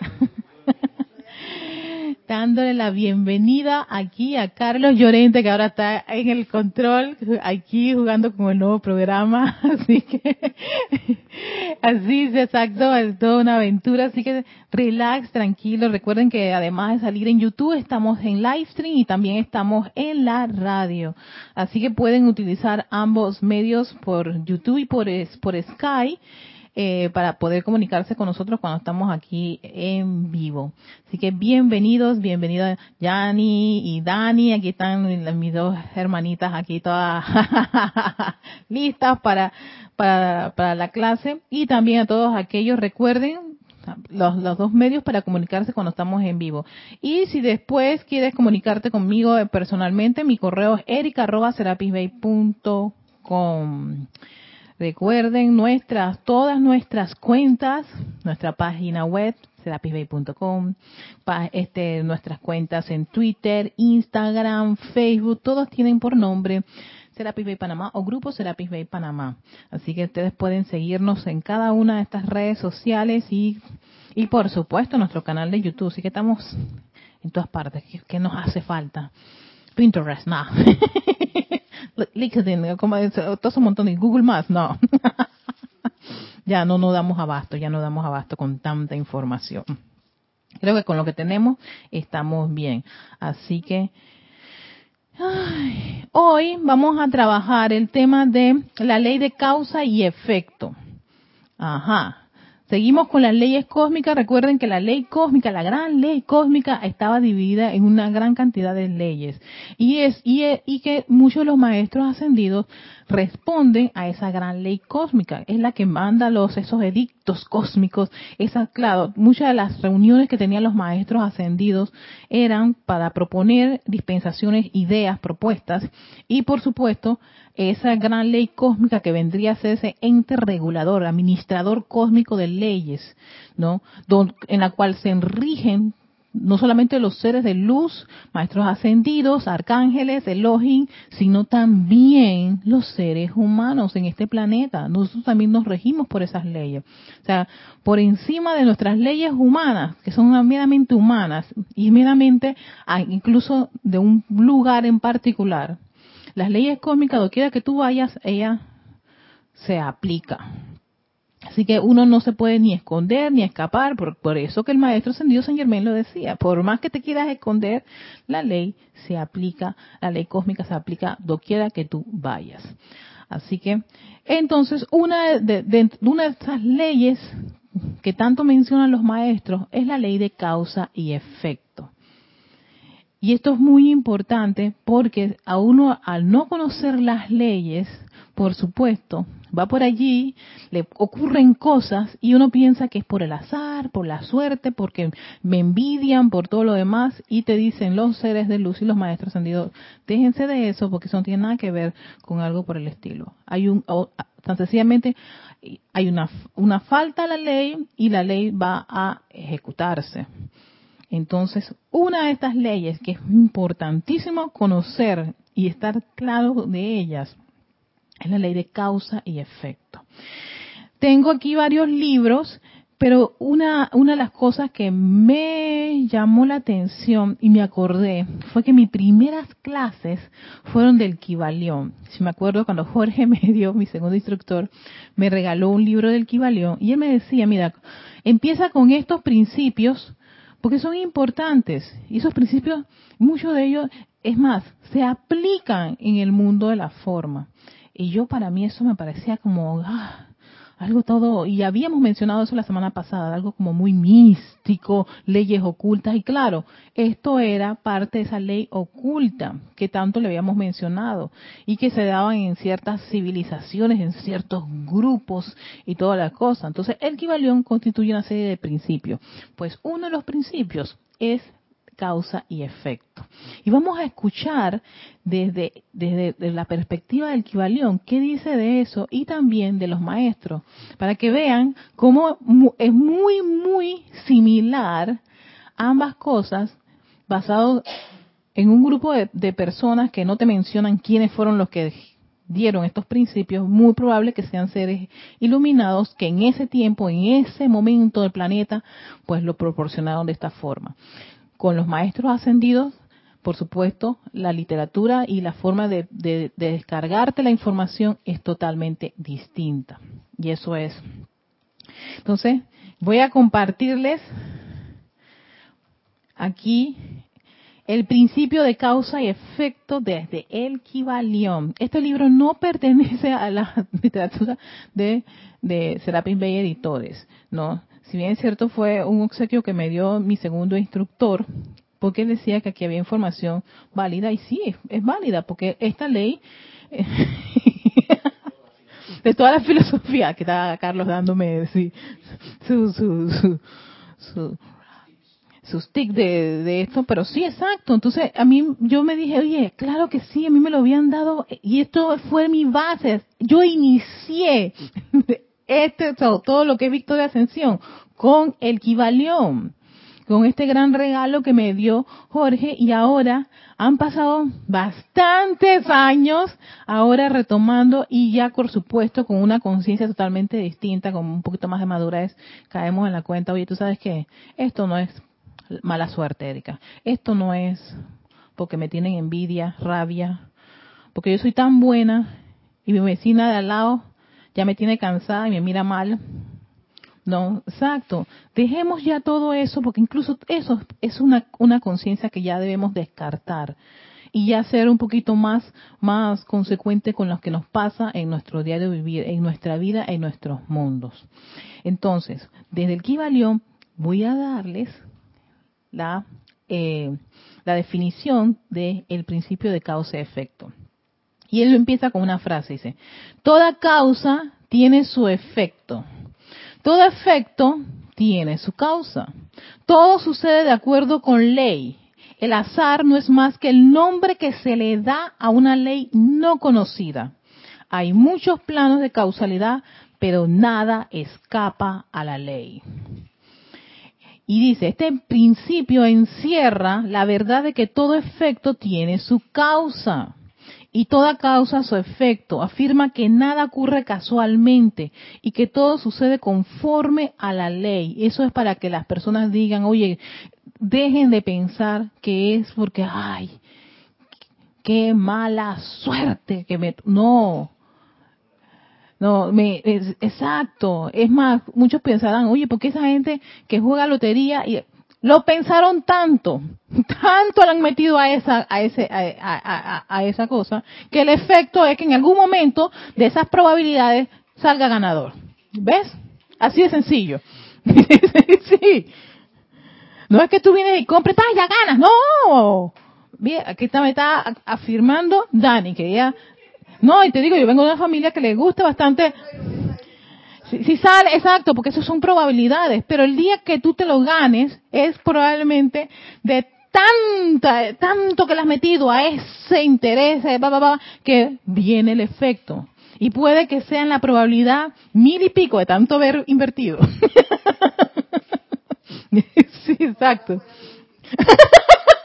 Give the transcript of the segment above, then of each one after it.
dándole la bienvenida aquí a Carlos Llorente, que ahora está en el control, aquí jugando con el nuevo programa. Así que, así se exacto, es toda una aventura. Así que relax, tranquilo. Recuerden que además de salir en YouTube, estamos en live stream y también estamos en la radio. Así que pueden utilizar ambos medios por YouTube y por, por Sky eh, para poder comunicarse con nosotros cuando estamos aquí en vivo. Así que bienvenidos, bienvenidos Yani y Dani, aquí están mis dos hermanitas aquí todas listas para, para, para la clase y también a todos aquellos, recuerden, los, los, dos medios para comunicarse cuando estamos en vivo. Y si después quieres comunicarte conmigo personalmente, mi correo es erica.serapisbay.com. Recuerden nuestras, todas nuestras cuentas, nuestra página web, serapisbay.com, este, nuestras cuentas en Twitter, Instagram, Facebook, todos tienen por nombre Serapis Bay Panamá o Grupo Serapis Panamá. Así que ustedes pueden seguirnos en cada una de estas redes sociales y, y por supuesto nuestro canal de YouTube. Así que estamos en todas partes. ¿Qué, nos hace falta? Pinterest, nada. LinkedIn, como todo un montón de Google más, no. ya no nos damos abasto, ya no damos abasto con tanta información. Creo que con lo que tenemos estamos bien. Así que hoy vamos a trabajar el tema de la ley de causa y efecto. Ajá. Seguimos con las leyes cósmicas. Recuerden que la ley cósmica, la gran ley cósmica, estaba dividida en una gran cantidad de leyes. Y es y, y que muchos de los maestros ascendidos responden a esa gran ley cósmica. Es la que manda los esos edictos cósmicos. Esa, claro, muchas de las reuniones que tenían los maestros ascendidos eran para proponer dispensaciones, ideas, propuestas y, por supuesto, esa gran ley cósmica que vendría a ser ese ente regulador, administrador cósmico de leyes, ¿no? en la cual se rigen no solamente los seres de luz, maestros ascendidos, arcángeles, Elohim, sino también los seres humanos en este planeta. Nosotros también nos regimos por esas leyes. O sea, por encima de nuestras leyes humanas, que son meramente humanas y meramente ah, incluso de un lugar en particular, las leyes cósmicas, doquiera que tú vayas, ella se aplica. Así que uno no se puede ni esconder ni escapar, por, eso que el maestro ascendido San Germán lo decía, por más que te quieras esconder, la ley se aplica, la ley cósmica se aplica doquiera que tú vayas. Así que, entonces, una de, de, una de estas leyes que tanto mencionan los maestros es la ley de causa y efecto. Y esto es muy importante porque a uno al no conocer las leyes, por supuesto, va por allí, le ocurren cosas y uno piensa que es por el azar, por la suerte, porque me envidian, por todo lo demás y te dicen los seres de luz y los maestros ascendidos, déjense de eso porque eso no tiene nada que ver con algo por el estilo. Hay un, tan sencillamente, hay una, una falta a la ley y la ley va a ejecutarse. Entonces, una de estas leyes que es importantísimo conocer y estar claro de ellas es la ley de causa y efecto. Tengo aquí varios libros, pero una, una de las cosas que me llamó la atención y me acordé fue que mis primeras clases fueron del Kibalión. Si me acuerdo cuando Jorge me dio, mi segundo instructor, me regaló un libro del Kibalión y él me decía, mira, empieza con estos principios porque son importantes. Y esos principios, muchos de ellos, es más, se aplican en el mundo de la forma. Y yo para mí eso me parecía como ah, algo todo, y habíamos mencionado eso la semana pasada, algo como muy místico, leyes ocultas, y claro, esto era parte de esa ley oculta que tanto le habíamos mencionado, y que se daban en ciertas civilizaciones, en ciertos grupos y toda la cosa. Entonces, el Kibalión constituye una serie de principios. Pues uno de los principios es causa y efecto. Y vamos a escuchar desde, desde, la perspectiva del Kibalión qué dice de eso y también de los maestros, para que vean cómo es muy, muy similar ambas cosas basado en un grupo de, de personas que no te mencionan quiénes fueron los que dieron estos principios, muy probable que sean seres iluminados que en ese tiempo, en ese momento del planeta, pues lo proporcionaron de esta forma. Con los maestros ascendidos, por supuesto, la literatura y la forma de, de descargarte la información es totalmente distinta. Y eso es. Entonces, voy a compartirles aquí el principio de causa y efecto desde el Kibalión. Este libro no pertenece a la literatura de, de Serapis Bay Editores, ¿no? Si bien es cierto, fue un obsequio que me dio mi segundo instructor, porque él decía que aquí había información válida, y sí, es, válida, porque esta ley, de toda la filosofía que está Carlos dándome sí, su, su, su, su sus tics de, de, esto, pero sí, exacto. Entonces, a mí, yo me dije, oye, claro que sí, a mí me lo habían dado, y esto fue mi base. Yo inicié este, todo, lo que es Victoria Ascensión con el Kibalión, con este gran regalo que me dio Jorge, y ahora han pasado bastantes años, ahora retomando, y ya, por supuesto, con una conciencia totalmente distinta, con un poquito más de madurez, caemos en la cuenta, oye, tú sabes que esto no es mala suerte, Erika. Esto no es porque me tienen envidia, rabia, porque yo soy tan buena y mi vecina de al lado ya me tiene cansada y me mira mal. No, exacto. Dejemos ya todo eso, porque incluso eso es una, una conciencia que ya debemos descartar y ya ser un poquito más, más consecuente con lo que nos pasa en nuestro diario vivir, en nuestra vida, en nuestros mundos. Entonces, desde el Kibalión voy a darles la, eh, la definición del el principio de causa-efecto. Y él empieza con una frase, dice, toda causa tiene su efecto. Todo efecto tiene su causa. Todo sucede de acuerdo con ley. El azar no es más que el nombre que se le da a una ley no conocida. Hay muchos planos de causalidad, pero nada escapa a la ley. Y dice, este principio encierra la verdad de que todo efecto tiene su causa y toda causa su efecto. Afirma que nada ocurre casualmente y que todo sucede conforme a la ley. Eso es para que las personas digan, oye, dejen de pensar que es porque, ay, qué mala suerte que me... No, no, me, exacto. Es más, muchos pensarán, oye, ¿por qué esa gente que juega lotería y lo pensaron tanto, tanto le han metido a esa, a ese, a, esa cosa, que el efecto es que en algún momento de esas probabilidades salga ganador. ¿Ves? Así de sencillo. sí. No es que tú vienes y compres, ya ganas. No. Bien, aquí está, me está afirmando Dani, que ella no, y te digo, yo vengo de una familia que le gusta bastante. Si, sale, exacto, porque eso son probabilidades, pero el día que tú te lo ganes es probablemente de tanta, tanto que le has metido a ese interés, eh, que viene el efecto. Y puede que sea en la probabilidad mil y pico de tanto haber invertido. sí, exacto.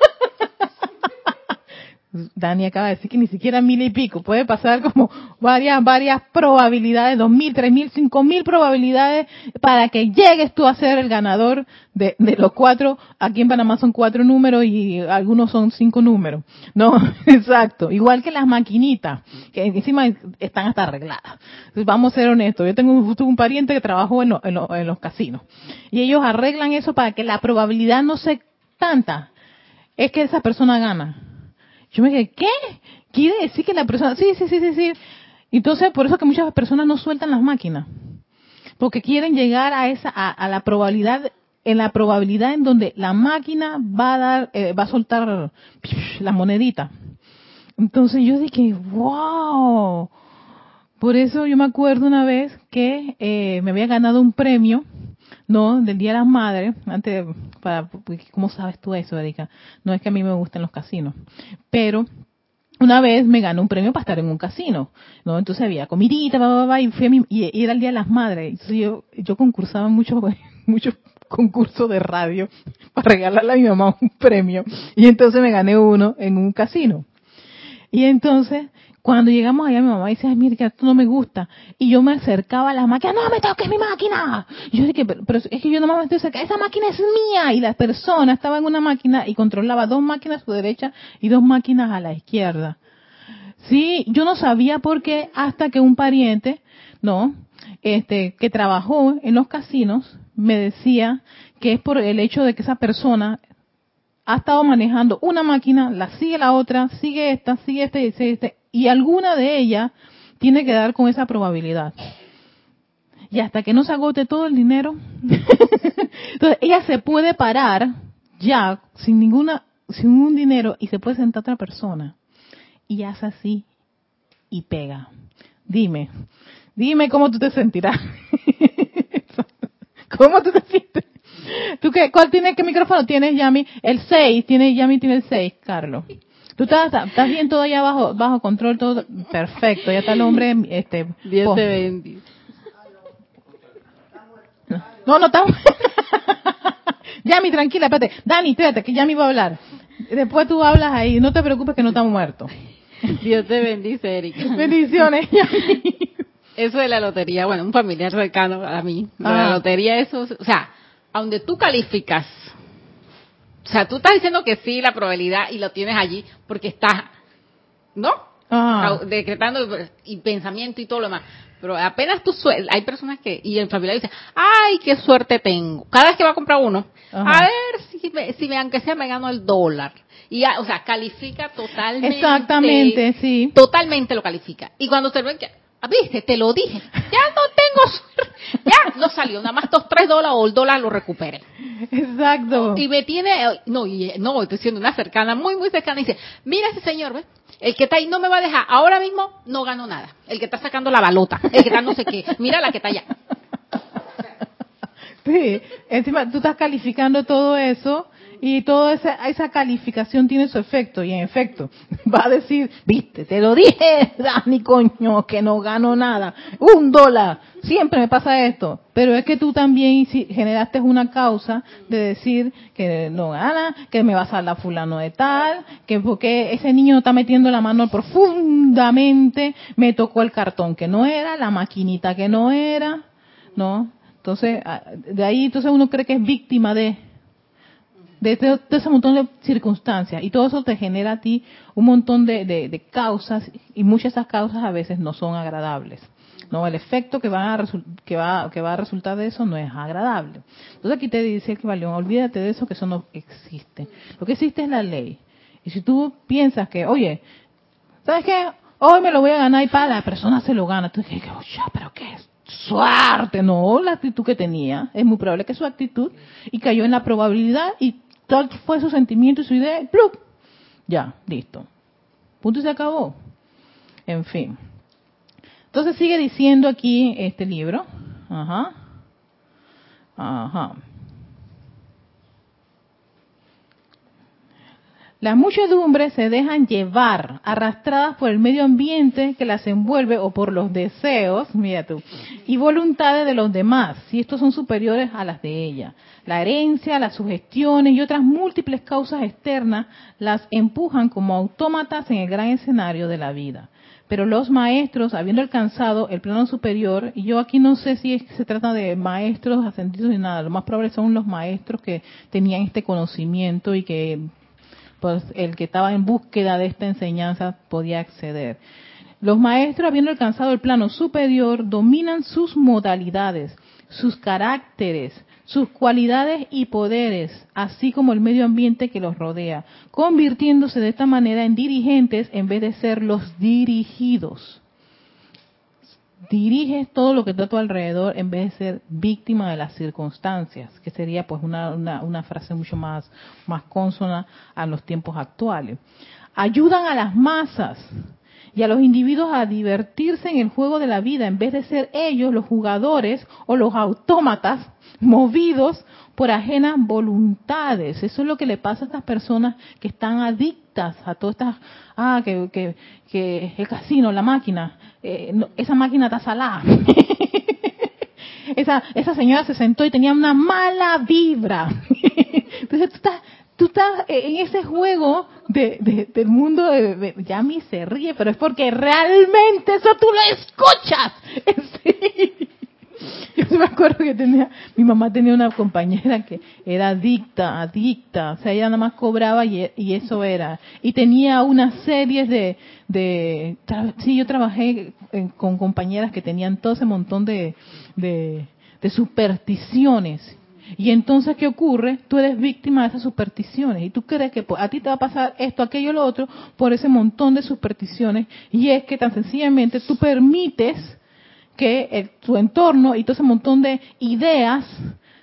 Dani acaba de decir que ni siquiera mil y pico, puede pasar como varias, varias probabilidades, dos mil, tres mil, cinco mil probabilidades para que llegues tú a ser el ganador de, de, los cuatro, aquí en Panamá son cuatro números y algunos son cinco números. No, exacto, igual que las maquinitas, que encima están hasta arregladas. vamos a ser honestos, yo tengo un, un pariente que trabajó en, en los casinos. Y ellos arreglan eso para que la probabilidad no sea tanta, es que esa persona gana yo me dije, ¿qué? ¿Quiere decir que la persona... Sí, sí, sí, sí, sí. Entonces, por eso que muchas personas no sueltan las máquinas. Porque quieren llegar a esa, a, la probabilidad, en la probabilidad en donde la máquina va a dar, eh, va a soltar la monedita. Entonces yo dije, wow. Por eso yo me acuerdo una vez que eh, me había ganado un premio no, del Día de las Madres, antes, para, ¿cómo sabes tú eso, Erika? No es que a mí me gusten los casinos, pero una vez me ganó un premio para estar en un casino, ¿no? Entonces había comidita, y, fui y era el Día de las Madres. Entonces yo, yo concursaba mucho, muchos concursos de radio para regalarle a mi mamá un premio. Y entonces me gané uno en un casino. Y entonces, Cuando llegamos allá, mi mamá dice, ay, mira, que esto no me gusta. Y yo me acercaba a la máquina, no me toques mi máquina. Y yo dije, pero, pero es que yo nomás me estoy acercando, esa máquina es mía. Y la persona estaba en una máquina y controlaba dos máquinas a su derecha y dos máquinas a la izquierda. Sí, yo no sabía por qué hasta que un pariente, no, este, que trabajó en los casinos, me decía que es por el hecho de que esa persona ha estado manejando una máquina, la sigue la otra, sigue esta, sigue esta y sigue este, y alguna de ellas tiene que dar con esa probabilidad. Y hasta que no se agote todo el dinero, entonces ella se puede parar ya sin ninguna, sin un dinero y se puede sentar otra persona y hace así y pega. Dime, dime cómo tú te sentirás. ¿Cómo tú te sientes? ¿Tú qué, ¿Cuál tiene, qué micrófono tienes, Yami? El 6, tiene, Yami tiene el 6, Carlos. Tú estás, estás bien todo allá bajo, bajo control, todo perfecto. Ya está el hombre, este. Dios te bendiga. No, no estamos. Yami, tranquila, espérate. Dani, espérate, que Yami va a hablar. Después tú hablas ahí. No te preocupes que no estamos muertos. Dios te bendice, Erika. Bendiciones, Yami. Eso de la lotería, bueno, un familiar cercano a mí. De la Ah. lotería, eso, o sea, a donde tú calificas, o sea, tú estás diciendo que sí, la probabilidad, y lo tienes allí, porque estás, ¿no? Ah. Decretando y pensamiento y todo lo demás. Pero apenas tú suel- hay personas que, y en familia dicen, ay, qué suerte tengo. Cada vez que va a comprar uno, Ajá. a ver si, me, si me, aunque sea me gano el dólar. Y ya, o sea, califica totalmente. Exactamente, sí. Totalmente lo califica. Y cuando se ve que, viste, te lo dije, ya no tengo suerte. Ya, no salió, nada más estos tres dólares o el dólar lo recupere. Exacto. Y me tiene, no, y, no, estoy siendo una cercana, muy, muy cercana, y dice, mira ese señor, ¿ves? El que está ahí no me va a dejar, ahora mismo no gano nada. El que está sacando la balota, el que está no sé qué, mira la que está allá. Sí, encima tú estás calificando todo eso y toda esa, esa calificación tiene su efecto y en efecto va a decir, viste, te lo dije, Dani coño, que no gano nada, un dólar, siempre me pasa esto, pero es que tú también generaste una causa de decir que no gana, que me vas a la fulano de tal, que porque ese niño está metiendo la mano profundamente, me tocó el cartón que no era, la maquinita que no era, ¿no? Entonces, ah, de ahí entonces uno cree que es víctima de, de, ese montón de circunstancias. Y todo eso te genera a ti un montón de, de- causas, y muchas de esas causas a veces no son agradables. No, el efecto que va, a que, va, que va a resultar de eso no es agradable. Entonces aquí te dice que Valión, olvídate de eso, que eso no existe. Lo que existe es la ley. Y si tú piensas que, oye, ¿sabes qué? Hoy me lo voy a ganar y para la persona se lo gana. Tú dices, oye, pero qué es suerte, no, la actitud que tenía. Es muy probable que su actitud y cayó en la probabilidad y tal fue su sentimiento y su idea, ¡plup! Ya, listo. Punto y se acabó. En fin. Entonces sigue diciendo aquí este libro. Ajá. Ajá. Las muchedumbres se dejan llevar, arrastradas por el medio ambiente que las envuelve o por los deseos, mira tú, y voluntades de los demás, si estos son superiores a las de ella. La herencia, las sugestiones y otras múltiples causas externas las empujan como autómatas en el gran escenario de la vida. Pero los maestros, habiendo alcanzado el plano superior, y yo aquí no sé si es que se trata de maestros ascendidos ni nada, lo más probable son los maestros que tenían este conocimiento y que pues el que estaba en búsqueda de esta enseñanza podía acceder. Los maestros, habiendo alcanzado el plano superior, dominan sus modalidades, sus caracteres, sus cualidades y poderes, así como el medio ambiente que los rodea, convirtiéndose de esta manera en dirigentes en vez de ser los dirigidos. Diriges todo lo que está a tu alrededor en vez de ser víctima de las circunstancias, que sería pues una, una, frase mucho más, más consona a los tiempos actuales. Ayudan a las masas y a los individuos a divertirse en el juego de la vida en vez de ser ellos los jugadores o los autómatas movidos por ajenas voluntades. Eso es lo que le pasa a estas personas que están adictas a todas estas, ah, que, que, que el casino, la máquina, eh, esa máquina está salada. esa, esa señora se sentó y tenía una mala vibra. Entonces tú estás, tú estás en ese juego de, del mundo de, Yami se ríe, pero es porque realmente eso tú lo escuchas. Sí. Yo me acuerdo que tenía, mi mamá tenía una compañera que era adicta, adicta, o sea, ella nada más cobraba y, eso era. Y tenía unas series de, de, sí, yo trabajé con compañeras que tenían todo ese montón de, de, de supersticiones y entonces, ¿qué ocurre? Tú eres víctima de esas supersticiones y tú crees que a ti te va a pasar esto, aquello, lo otro por ese montón de supersticiones y es que tan sencillamente tú permites que tu entorno y todo ese montón de ideas,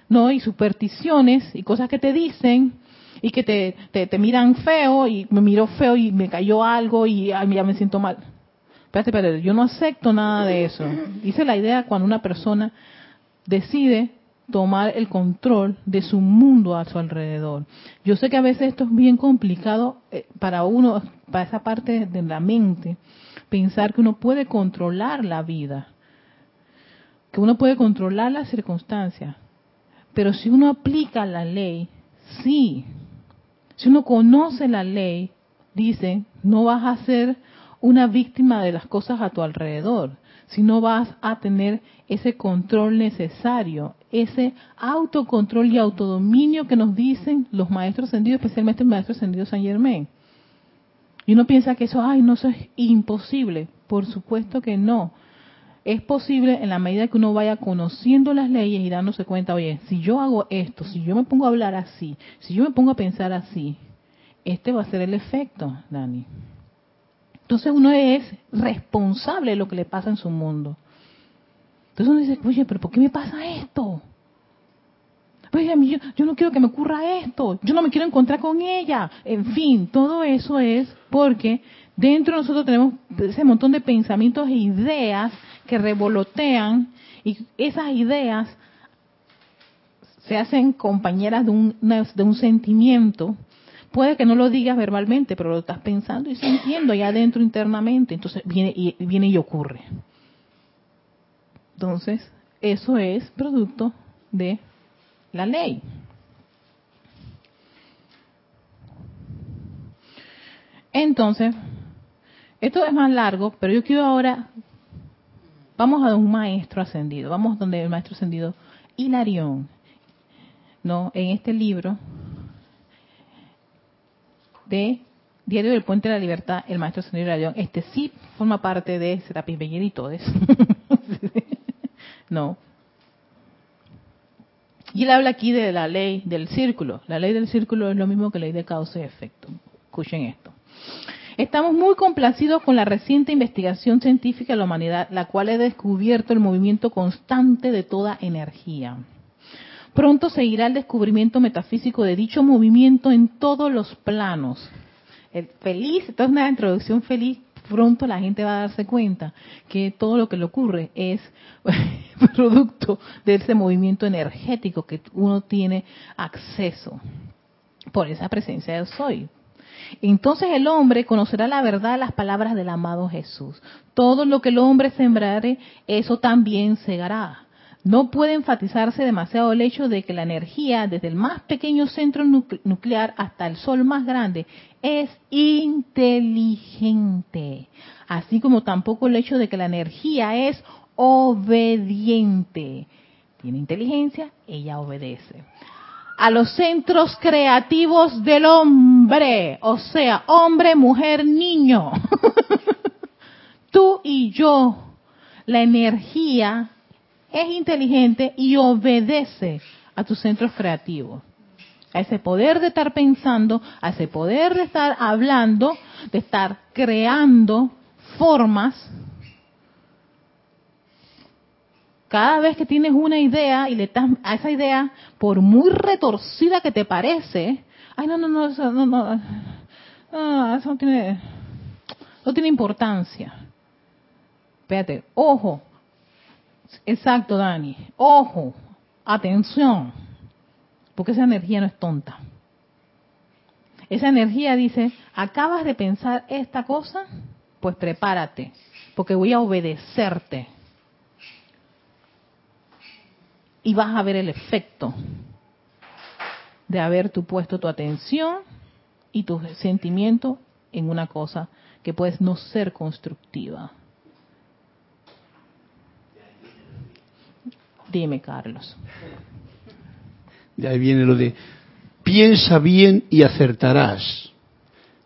¿no? Y supersticiones y cosas que te dicen y que te, te, miran feo y me miró feo y me cayó algo y ya me siento mal. Espérate, espérate, yo no acepto nada de eso. Dice la idea cuando una persona decide tomar el control de su mundo a su alrededor. Yo sé que a veces esto es bien complicado eh, para uno, para esa parte de la mente, pensar que uno puede controlar la vida, que uno puede controlar las circunstancias. Pero si uno aplica la ley, sí. Si uno conoce la ley, dice, no vas a ser una víctima de las cosas a tu alrededor, sino vas a tener ese control necesario, ese autocontrol y autodominio que nos dicen los maestros ascendidos, especialmente el maestro ascendido San Germain. Y uno piensa que eso, ay, no, eso es imposible. Por supuesto que no. Es posible en la medida que uno vaya conociendo las leyes y dándose cuenta, oye, si yo hago esto, si yo me pongo a hablar así, si yo me pongo a pensar así, este va a ser el efecto, Dani. Entonces uno es responsable de lo que le pasa en su mundo. Entonces uno dice, oye, pero ¿por qué me pasa esto? Oye, a mí, yo, yo, no quiero que me ocurra esto, yo no me quiero encontrar con ella. En fin, todo eso es porque dentro de nosotros tenemos ese montón de pensamientos e ideas que revolotean y esas ideas se hacen compañeras de un, de un sentimiento. Puede que no lo digas verbalmente, pero lo estás pensando y sintiendo allá adentro internamente. Entonces viene y, viene y ocurre. Entonces, eso es producto de la ley. Entonces, esto es más largo, pero yo quiero ahora, vamos a un maestro ascendido, vamos donde el maestro ascendido Hilarión, ¿no? En este libro de Diario del Puente de la Libertad, el maestro ascendido Hilarión, este sí forma parte de Serapis Beyer y. No. Y él habla aquí de la ley del círculo. La ley del círculo es lo mismo que la ley de causa y efecto. Escuchen esto. Estamos muy complacidos con la reciente investigación científica de la humanidad, la cual ha descubierto el movimiento constante de toda energía. Pronto seguirá el descubrimiento metafísico de dicho movimiento en todos los planos. El feliz, esto es una introducción feliz pronto la gente va a darse cuenta que todo lo que le ocurre es producto de ese movimiento energético que uno tiene acceso por esa presencia de soy. Entonces el hombre conocerá la verdad de las palabras del amado Jesús. Todo lo que el hombre sembrare, eso también segará. No puede enfatizarse demasiado el hecho de que la energía, desde el más pequeño centro nuclear hasta el sol más grande, es inteligente. Así como tampoco el hecho de que la energía es obediente. Tiene inteligencia, ella obedece. A los centros creativos del hombre, o sea, hombre, mujer, niño. Tú y yo, la energía es inteligente y obedece a tus centros creativos. A ese poder de estar pensando, a ese poder de estar hablando, de estar creando formas. Cada vez que tienes una idea y le estás a esa idea, por muy retorcida que te parece, ay no no no eso no no, ah, eso no tiene no tiene importancia. Espérate, ojo, Exacto, Dani. Ojo, atención, porque esa energía no es tonta. Esa energía dice, acabas de pensar esta cosa, pues prepárate, porque voy a obedecerte. Y vas a ver el efecto. de haber tú puesto tu atención y tu sentimiento en una cosa que puedes no ser constructiva. Dime, Carlos. De ahí viene lo de piensa bien y acertarás.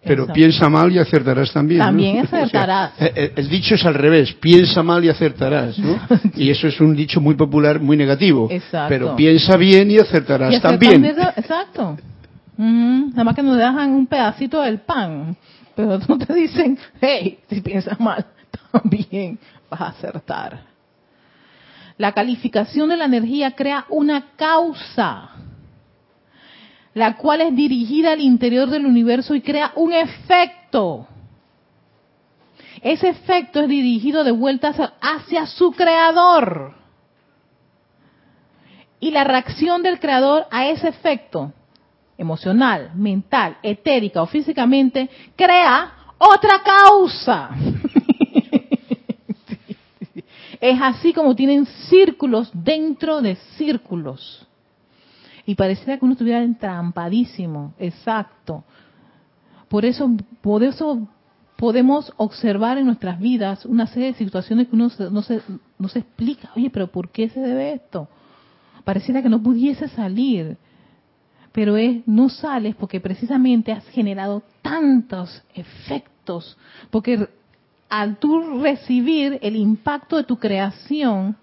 Pero Exacto. piensa mal y acertarás también. ¿no? También O sea, acertarás. eh, eh, el dicho es al revés, piensa mal y acertarás, ¿no? Y eso es un dicho muy popular, muy negativo. Exacto. Pero piensa bien y acertarás Y también. Exacto. Ujú. Nada más que nos dejan un pedacito del pan, pero no te dicen, hey, si piensas mal, también vas a acertar. La calificación de la energía crea una causa, la cual es dirigida al interior del universo y crea un efecto. Ese efecto es dirigido de vuelta hacia, su creador. Y la reacción del creador a ese efecto emocional, mental, etérica o físicamente crea otra causa. es así como tienen círculos dentro de círculos. Y pareciera que uno estuviera entrampadísimo, exacto. Por eso, podemos observar en nuestras vidas una serie de situaciones que uno se- no se, no se explica. Oye, pero ¿por qué se debe esto? Pareciera que no pudiese salir. Pero es, no sales porque precisamente has generado tantos efectos. Porque al tú recibir el impacto de tu creación,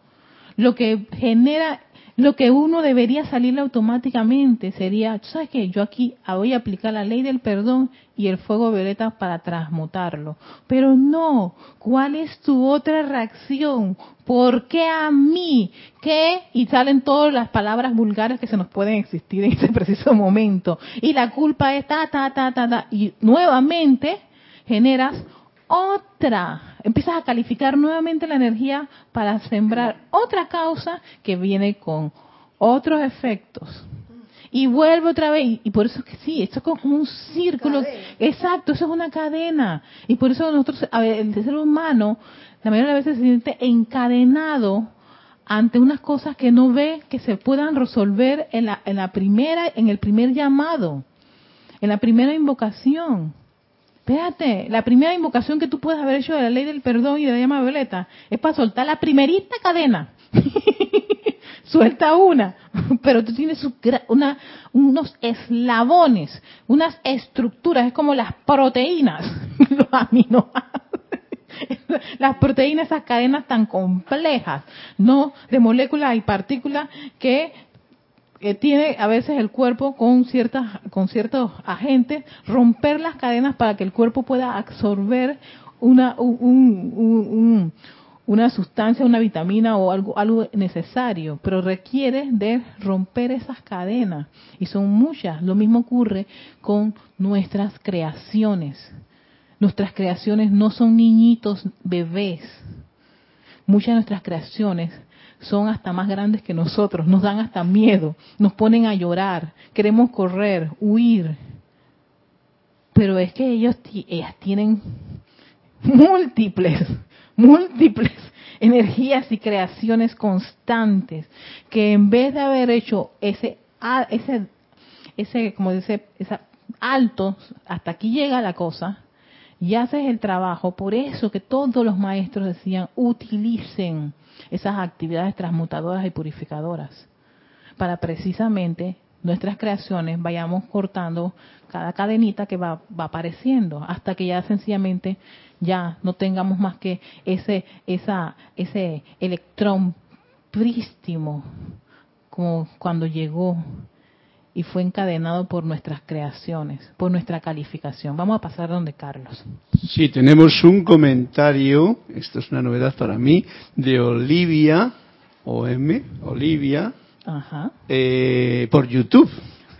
lo que genera, lo que uno debería salirle automáticamente sería, ¿tú ¿sabes qué? Yo aquí voy a aplicar la ley del perdón y el fuego violeta para transmutarlo. Pero no, ¿cuál es tu otra reacción? ¿Por qué a mí? ¿Qué? Y salen todas las palabras vulgares que se nos pueden existir en ese preciso momento. Y la culpa es ta, ta, ta, ta, ta. Y nuevamente generas otra, empiezas a calificar nuevamente la energía para sembrar otra causa que viene con otros efectos. Y vuelve otra vez, y- por eso es que sí, esto es como un círculo. Exacto, eso es una cadena. Y por eso nosotros, a ver, el ser humano, la mayoría de las veces se siente encadenado ante unas cosas que no ve que se puedan resolver en la, en la primera, en el primer llamado, en la primera invocación. Espérate, la primera invocación que tú puedes haber hecho de la ley del perdón y de la llama violeta es para soltar la primerita cadena. Suelta una, pero tú tienes una, unos eslabones, unas estructuras, es como las proteínas, los aminoácidos. Las proteínas, esas cadenas tan complejas, no de moléculas y partículas que que tiene a veces el cuerpo con ciertas con ciertos agentes romper las cadenas para que el cuerpo pueda absorber una un- un- un- un- una sustancia una vitamina o algo algo necesario pero requiere de romper esas cadenas. Y son muchas. Lo mismo ocurre con nuestras creaciones. Nuestras creaciones no son niñitos bebés. Muchas de nuestras creaciones son hasta más grandes que nosotros, nos dan hasta miedo, nos ponen a llorar, queremos correr, huir. Pero es que ellos, ellas tienen múltiples, múltiples energías y creaciones constantes que en vez de haber hecho ese, ese, ese, como dice, esa alto, hasta aquí llega la cosa, y haces el trabajo. Por eso que todos los maestros decían, utilicen esas actividades transmutadoras y purificadoras para precisamente nuestras creaciones vayamos cortando cada cadenita que va, va apareciendo hasta que ya sencillamente ya no tengamos más que ese esa ese electrón prístimo como cuando llegó y fue encadenado por nuestras creaciones, por nuestra calificación. Vamos a pasar donde Carlos. Sí, tenemos un comentario, esto es una novedad para mí, de Olivia, OM, Olivia, Ajá. eh, por YouTube.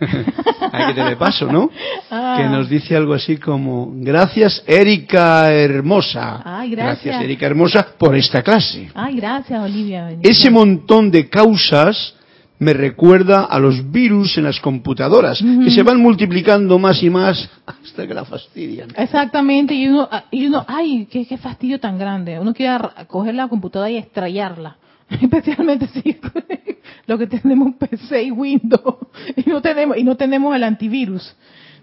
Hay que tener paso, ¿no? Ah. Que nos dice algo así como, gracias Erika Hermosa. Ay, gracias. Erika Hermosa por esta clase. Ay, gracias, Olivia. Ese montón de causas me recuerda a los virus en las computadoras, que se van multiplicando más y más hasta que la fastidian. Exactamente, y uno, y uno ay, qué, qué fastidio tan grande. Uno quiere coger la computadora y estrellarla. Especialmente si lo que tenemos PC y Windows y no tenemos y no tenemos el antivirus.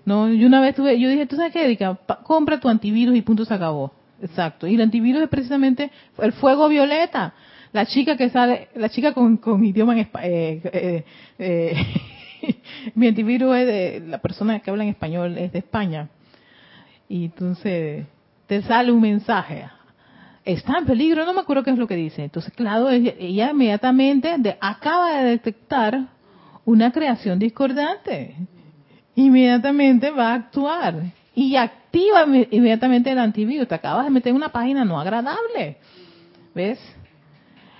No, yo una vez tuve, yo dije, ¿tú sabes qué, Erika? Pa- compra tu antivirus y punto se acabó. Exacto. Y el antivirus es precisamente el fuego violeta. La chica que sale, la chica con, idioma en espa- eh, eh, eh, mi antivirus es de la persona que habla en español es de España. Y entonces te sale un mensaje. Está en peligro, no me acuerdo qué es lo que dice. Entonces, claro, ella, inmediatamente acaba de detectar una creación discordante. Inmediatamente va a actuar y activa inme- inmediatamente el antivirus. Te acabas de meter en una página no agradable. ¿Ves?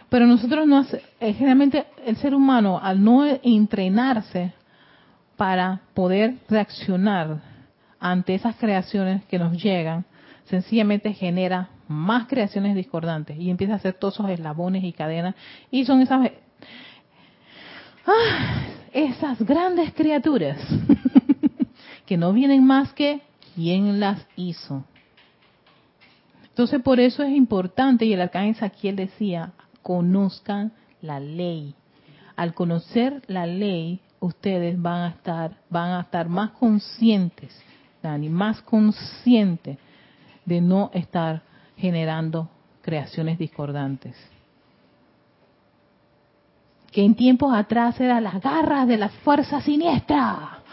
Pero nosotros no hace, eh, generalmente el ser humano al no entrenarse para poder reaccionar ante esas creaciones que nos llegan, sencillamente genera más creaciones discordantes y empieza a hacer todos esos eslabones y cadenas y son esas ah, esas grandes criaturas que no vienen más que quién las hizo. Entonces por eso es importante y el arcángel Saquiel decía, conozcan la ley. Al conocer la ley, ustedes van a estar van a estar más conscientes, Dani, más conscientes de no estar generando creaciones discordantes. Que en tiempos atrás eran las garras de la fuerza siniestra.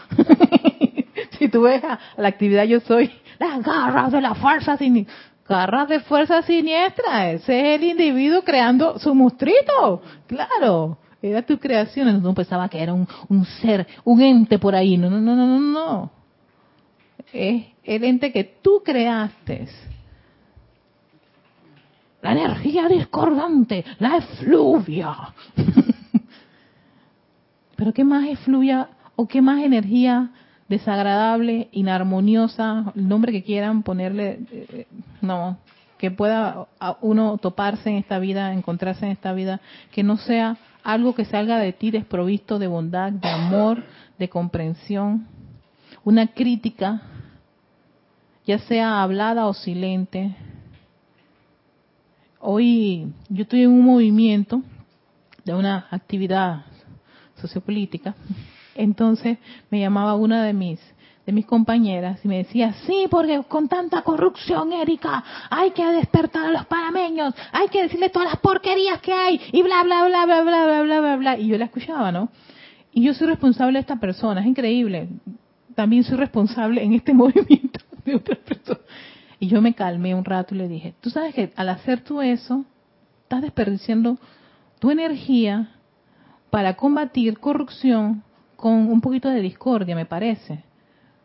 si tú ves a la actividad yo soy, las garras de la fuerza siniestra. Garras de fuerza siniestra, ese es el individuo creando su monstruito, claro, era tu creación, no pensaba que era un, un ser, un ente por ahí, no, no, no, no, no, no, es el ente que tú creaste. La energía discordante, la efluvia. Pero ¿qué más efluvia o qué más energía desagradable, inarmoniosa, el nombre que quieran ponerle, eh, no, que pueda uno toparse en esta vida, encontrarse en esta vida, que no sea algo que salga de ti desprovisto de bondad, de amor, de comprensión, una crítica, ya sea hablada o silente. Hoy yo estoy en un movimiento de una actividad sociopolítica entonces me llamaba una de mis de mis compañeras y me decía, sí, porque con tanta corrupción, Erika, hay que despertar a los panameños, hay que decirle todas las porquerías que hay, y bla, bla, bla, bla, bla, bla, bla, bla, bla. Y yo la escuchaba, ¿no? Y yo soy responsable de esta persona, es increíble. También soy responsable en este movimiento de otra persona. Y yo me calmé un rato y le dije, tú sabes que al hacer tú eso, estás desperdiciando tu energía para combatir corrupción con un poquito de discordia, me parece.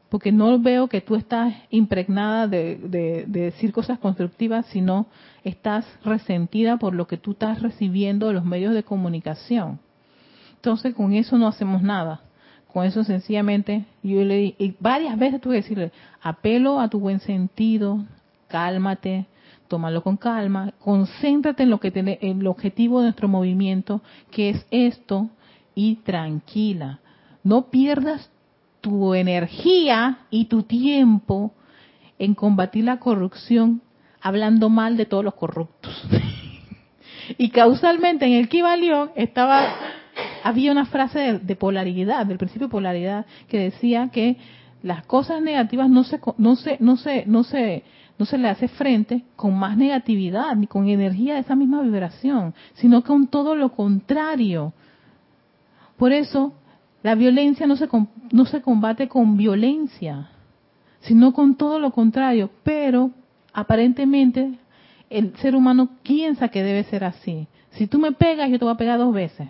Porque no veo que tú estás impregnada de, de, de, decir cosas constructivas, sino estás resentida por lo que tú estás recibiendo de los medios de comunicación. Entonces, con eso no hacemos nada. Con eso sencillamente, yo le y varias veces tuve que decirle, apelo a tu buen sentido, cálmate, tómalo con calma, concéntrate en lo que tiene, en el objetivo de nuestro movimiento, que es esto, y tranquila no pierdas tu energía y tu tiempo en combatir la corrupción hablando mal de todos los corruptos. y causalmente en el Kibalión estaba había una frase de, polaridad, del principio de polaridad que decía que las cosas negativas no se no se no se no se no se le hace frente con más negatividad ni con energía de esa misma vibración, sino con todo lo contrario. Por eso la violencia no se, no se combate con violencia, sino con todo lo contrario, pero aparentemente el ser humano piensa que debe ser así. Si tú me pegas, yo te voy a pegar dos veces.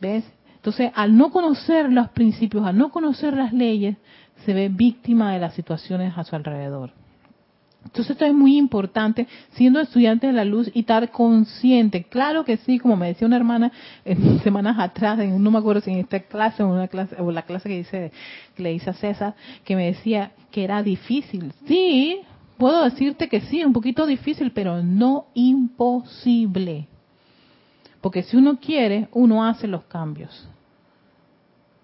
¿Ves? Entonces, al no conocer los principios, al no conocer las leyes, se ve víctima de las situaciones a su alrededor. Entonces esto es muy importante, siendo estudiante de la luz y estar consciente. Claro que sí, como me decía una hermana en semanas atrás, en, no me acuerdo si en esta clase o una clase o la clase que dice que le hice a César, que me decía que era difícil. Sí, puedo decirte que sí, un poquito difícil, pero no imposible. Porque si uno quiere, uno hace los cambios.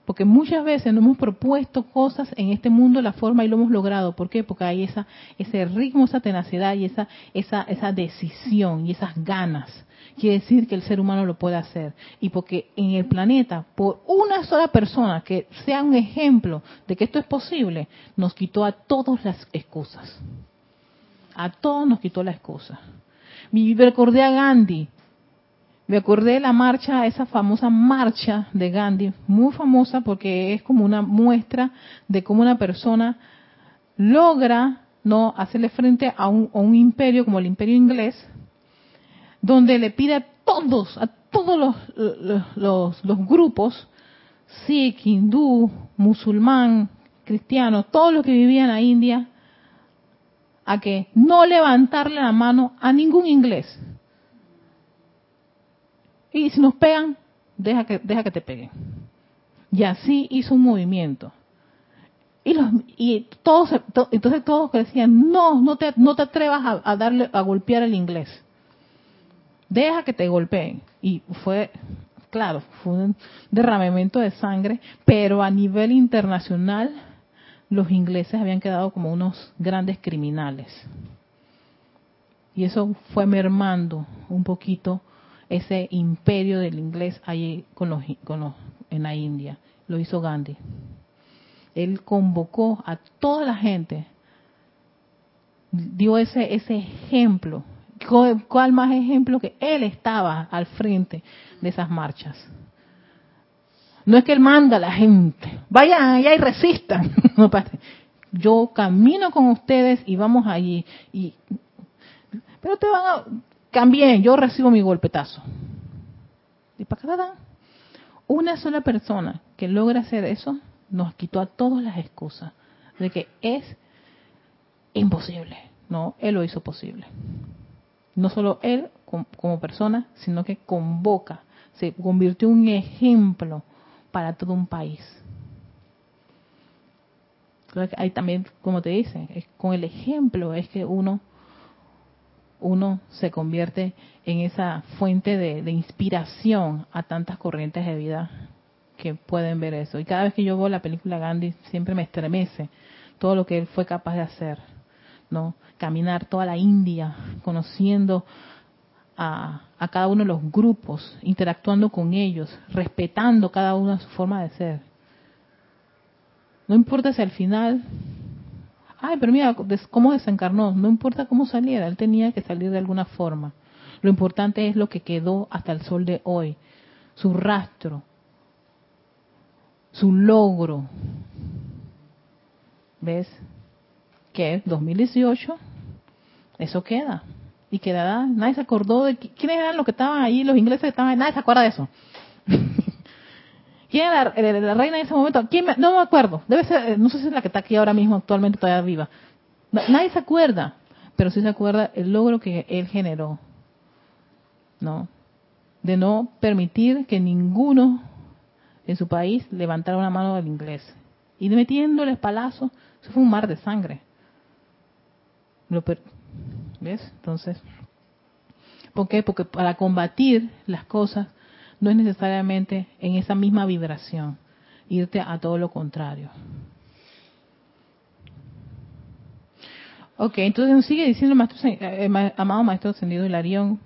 Porque muchas veces nos hemos propuesto cosas en este mundo, la forma y lo hemos logrado. ¿Por qué? Porque hay esa, ese ritmo, esa tenacidad y esa, esa, esa decisión y esas ganas. Quiere decir que el ser humano lo puede hacer. Y porque en el planeta, por una sola persona que sea un ejemplo de que esto es posible, nos quitó a todos las excusas. A todos nos quitó la excusa. Me recordé a Gandhi, me acordé de la marcha, esa famosa marcha de Gandhi, muy famosa porque es como una muestra de cómo una persona logra no hacerle frente a un, imperio como el imperio inglés, donde le pide a todos, a todos los, los, grupos, Sikh, hindú, musulmán, cristiano, todos los que vivían en India, a que no levantarle la mano a ningún inglés y si nos pegan, deja que, deja que te peguen. Y así hizo un movimiento. Y, los, y todos, entonces todos decían, no, no te, no te atrevas a, darle, a golpear el inglés. Deja que te golpeen. Y fue, claro, fue un derramamiento de sangre, pero a nivel internacional los ingleses habían quedado como unos grandes criminales. Y eso fue mermando un poquito ese imperio del inglés allí con los, con los, en la India. Lo hizo Gandhi. Él convocó a toda la gente, dio ese, ese ejemplo. ¿Cuál más ejemplo que él estaba al frente de esas marchas? No es que él manda a la gente, vayan allá y resistan. Yo camino con ustedes y vamos allí. Y, pero te van a, también yo recibo mi golpetazo. Y para una sola persona que logra hacer eso nos quitó a todas las excusas de que es imposible. No, él lo hizo posible. No solo él como persona, sino que convoca, se convirtió en un ejemplo para todo un país. Hay también, como te dicen, con el ejemplo es que uno uno se convierte en esa fuente de, inspiración a tantas corrientes de vida que pueden ver eso. Y cada vez que yo veo la película Gandhi, siempre me estremece todo lo que él fue capaz de hacer, ¿no? Caminar toda la India, conociendo a, a cada uno de los grupos, interactuando con ellos, respetando cada uno su forma de ser. No importa si al final ay, pero mira cómo desencarnó, no importa cómo saliera, él tenía que salir de alguna forma. Lo importante es lo que quedó hasta el sol de hoy, su rastro, su logro. ¿Ves? Que 2018, eso queda. Y quedará, nadie se acordó de quiénes eran los que estaban ahí, los ingleses que estaban ahí, nadie se acuerda de eso. ¿Quién era la, reina en ese momento? ¿Quién no me acuerdo. Debe ser, eh, no sé si es la que está aquí ahora mismo, actualmente todavía viva. Nadie se acuerda, pero sí se acuerda el logro que él generó. ¿No? De no permitir que ninguno en su país levantara una mano del inglés. Y metiéndole palazos, eso fue un mar de sangre. ¿Ves? Entonces, ¿por qué? Porque para combatir las cosas no es necesariamente en esa misma vibración, irte a todo lo contrario. Ok, entonces sigue diciendo maestro, eh, amado Maestro Ascendido Hilarión,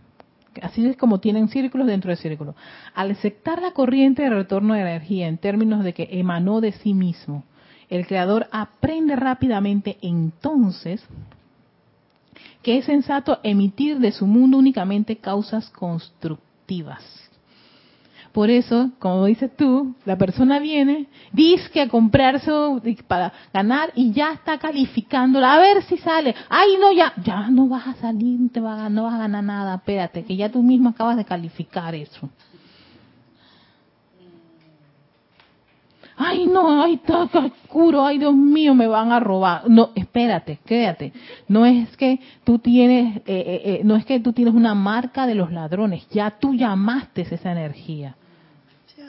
así es como tienen círculos dentro de círculos. Al aceptar la corriente de retorno de energía en términos de que emanó de sí mismo, el Creador aprende rápidamente entonces que es sensato emitir de su mundo únicamente causas constructivas. Por eso, como dices tú, la persona viene, dice a comprarse para ganar y ya está calificándola. A ver si sale. Ay, no, ya, ya no vas a salir, te va, no vas a ganar nada. Espérate, que ya tú mismo acabas de calificar eso. Ay, no, ay, está oscuro, ay, Dios mío, me van a robar. No, espérate, quédate. No es que tú tienes, eh, eh, eh, no es que tú tienes una marca de los ladrones, ya tú llamaste esa energía.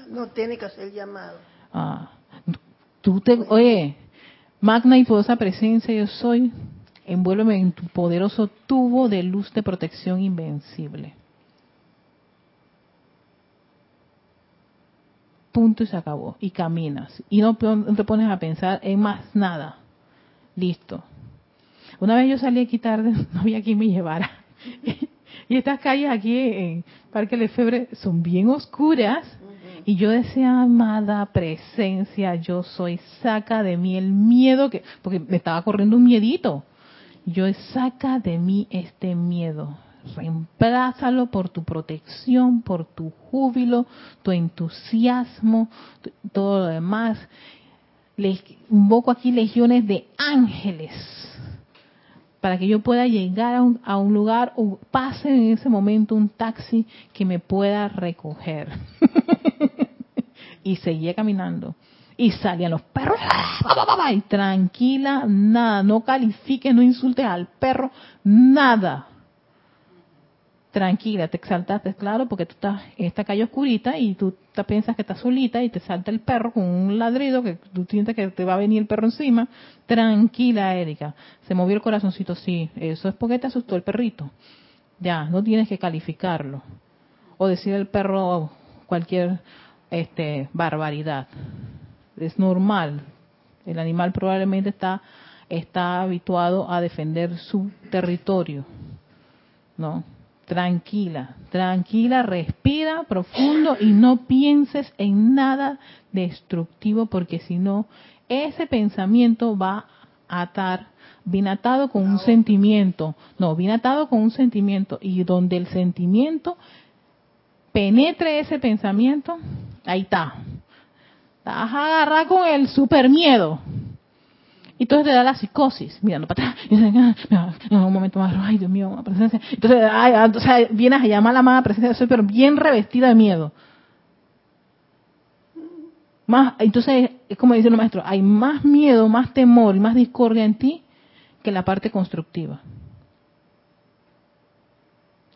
No tiene que hacer llamado. Ah, tú te, oye, magna y poderosa presencia yo soy, envuélveme en tu poderoso tubo de luz de protección invencible. Punto y se acabó. Y caminas. Y no, no te pones a pensar en más nada. Listo. Una vez yo salí aquí tarde, no había quien me llevara. y estas calles aquí en Parque Lefebre son bien oscuras. Y yo decía, amada presencia, yo soy, saca de mí el miedo que, porque me estaba corriendo un miedito. Yo saca de mí este miedo. Reemplázalo por tu protección, por tu júbilo, tu entusiasmo, tu- todo lo demás. Le invoco aquí legiones de ángeles para que yo pueda llegar a un, a un lugar o pase en ese momento un taxi que me pueda recoger. y seguía caminando. Y salían los perros. Y tranquila, nada. No califiques, no insultes al perro, nada. Tranquila, te exaltaste, claro, porque tú estás en esta calle oscurita y tú te piensas que estás solita y te salta el perro con un ladrido que tú sientes que te va a venir el perro encima. Tranquila, Erika. Se movió el corazoncito, sí. Eso es porque te asustó el perrito. Ya, no tienes que calificarlo. O decir al perro cualquier este, barbaridad. Es normal. El animal probablemente está, está habituado a defender su territorio. ¿No? Tranquila, tranquila, respira profundo y no pienses en nada destructivo porque si no, ese pensamiento va a atar, viene atado con un sentimiento, no, viene atado con un sentimiento y donde el sentimiento penetre ese pensamiento, ahí está. Estás agarrada con el super miedo. Y entonces te da la psicosis, mirando para atrás. Y dices, "Ah, un momento más, ay Dios mío, presencia. Entonces, ay, ah, o sea, vienes a llamar a la amada presencia de soy, pero bien revestida de miedo. Más, entonces, es como dice el maestro, hay más miedo, más temor y más discordia en ti que la parte constructiva.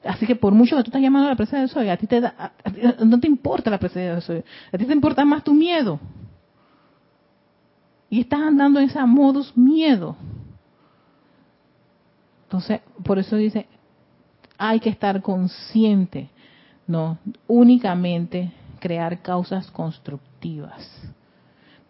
Así que por mucho que tú estás llamando a la presencia de soy, a ti te da, a- a- no te importa la presencia de soy, a ti te importa más tu miedo. Y estás andando en ese modus miedo. Entonces, por eso dice, hay que estar consciente, no únicamente crear causas constructivas.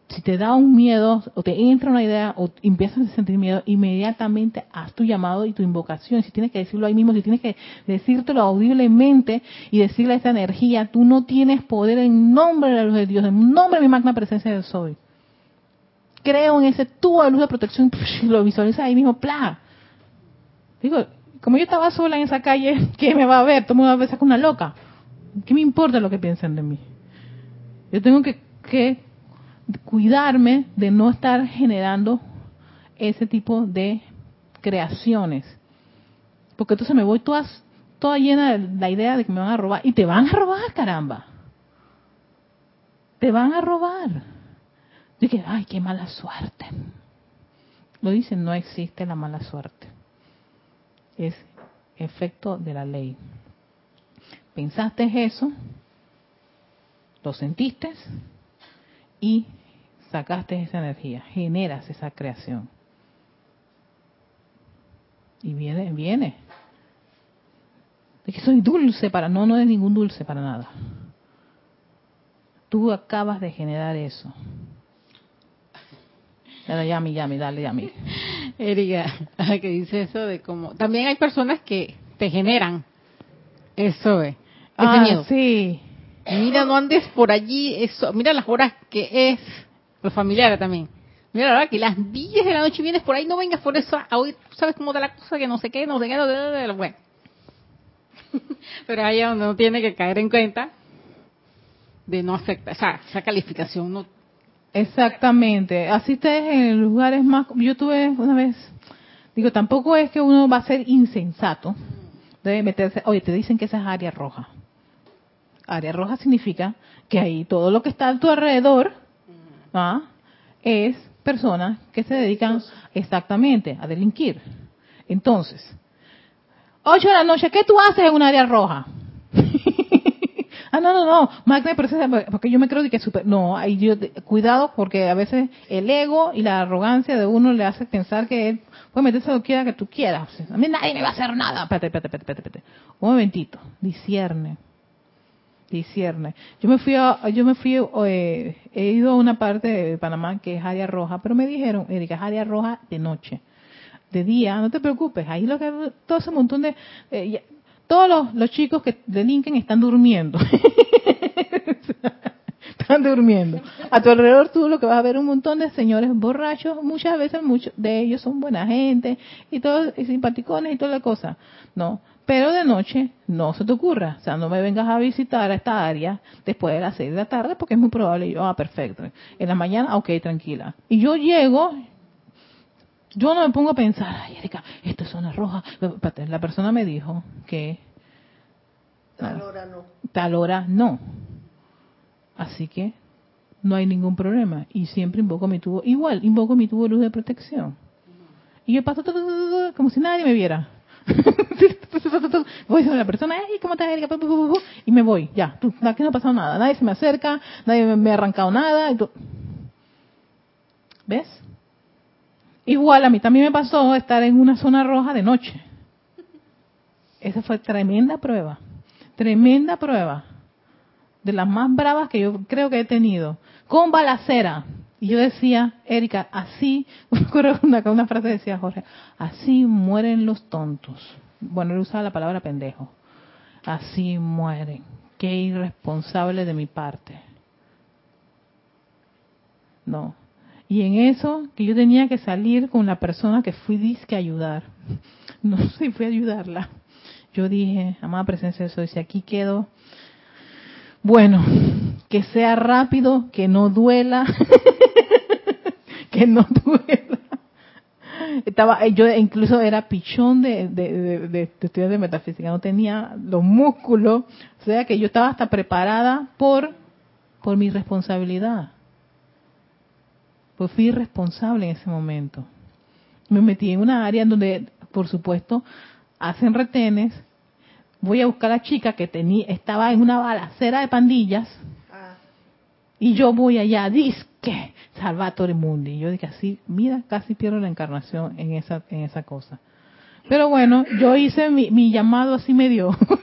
Si te da un miedo o te entra una idea o empiezas a sentir miedo, inmediatamente haz tu llamado y tu invocación. Si tienes que decirlo ahí mismo, si tienes que decírtelo audiblemente y decirle a esa energía, tú no tienes poder en nombre de luz de Dios, en nombre de mi magna presencia de soy. Creo en ese tubo de luz de protección, y lo visualiza ahí mismo, ¡plá! Digo, como yo estaba sola en esa calle, ¿qué me va a ver? Todo me va a ver con una loca. ¿Qué me importa lo que piensen de mí? Yo tengo que, cuidarme de no estar generando ese tipo de creaciones. Porque entonces me voy todas, toda llena de la idea de que me van a robar. Y te van a robar, caramba. Te van a robar. Dije, ay, qué mala suerte. Lo dicen, no existe la mala suerte. Es efecto de la ley. Pensaste eso, lo sentiste y sacaste esa energía, generas esa creación. Y viene, viene. Es que soy dulce para, no, no es ningún dulce para nada. Tú acabas de generar eso. Dale, Yami, Yami, dale, Yami. Erika, que dice eso de como... También hay personas que te generan eso, eh, ese Ah, miedo. sí. Mira, no andes por allí, eso. Mira las horas que es, los familiares también. Mira la verdad que las 10 de la noche vienes por ahí, no vengas por eso a oír, ¿sabes cómo da la cosa? Que no sé qué, no sé qué, no sé qué, bueno. Pero ahí es donde uno tiene que caer en cuenta de no afectar, o sea, esa calificación no Exactamente. Así estés en lugares más... Yo tuve una vez... Digo, tampoco es que uno va a ser insensato. Debe meterse... Oye, te dicen que esa es área roja. Área roja significa que ahí todo lo que está a tu alrededor ¿ah? es personas que se dedican exactamente a delinquir. Entonces, 8 de la noche, ¿qué tú haces en un área roja? ah, no, no, no, magna de presencia, porque yo me creo que es super, no, cuidado porque a veces el ego y la arrogancia de uno le hace pensar que él puede meterse lo que quiera que tú quieras. A mí nadie me va a hacer nada. Espérate, espérate, espérate, espérate. Un momentito, discierne. discierne. Yo me fui a, yo me fui, eh, he ido a una parte de Panamá que es área roja, pero me dijeron, Erika, es área roja de noche. De día, no te preocupes, ahí lo que, todo ese montón de, eh, todos los, los chicos que delinquen están durmiendo. están durmiendo. A tu alrededor tú lo que vas a ver un montón de señores borrachos, muchas veces muchos de ellos son buena gente y todos y simpaticones y toda la cosa. No, pero de noche no se te ocurra, o sea, no me vengas a visitar a esta área después de las seis de la tarde porque es muy probable yo, ah, perfecto. En la mañana, ok, tranquila. Y yo llego, yo no me pongo a pensar, ay, Erika, esto es zona roja. La persona me dijo que Tal hora no. tal hora no. Así que no hay ningún problema. Y siempre invoco mi tubo, igual, invoco mi tubo de luz de protección. Y yo paso como si nadie me viera. voy a la persona, "Ay, ¿cómo estás, Erika?" Y me voy, ya. Aquí no ha pasado nada. Nadie se me acerca, nadie me- ha arrancado nada. ¿Ves? Igual a mí también me pasó estar en una zona roja de noche. Esa fue tremenda prueba. Tremenda prueba. De las más bravas que yo creo que he tenido. Con balacera. Y yo decía, Erika, así, una, una frase decía Jorge, así mueren los tontos. Bueno, él usaba la palabra pendejo. Así mueren. Qué irresponsable de mi parte. No. Y en eso, que yo tenía que salir con la persona que fui disque ayudar. No sé si fui a ayudarla. Yo dije, amada presencia de Soy, si aquí quedo, bueno, que sea rápido, que no duela, que no duela. Estaba, yo incluso era pichón de, de, de, de, estudiar de metafísica, no tenía los músculos, o sea que yo estaba hasta preparada por, por mi responsabilidad. Pues fui responsable en ese momento. Me metí en una área en donde, por supuesto, hacen retenes. Voy a buscar a la chica que tenía, estaba en una balacera de pandillas Ah, y yo voy allá, disque, Salvatore Mundi. Yo dije así, mira, casi pierdo la encarnación en esa, en esa cosa. Pero bueno, yo hice mi, mi llamado así medio.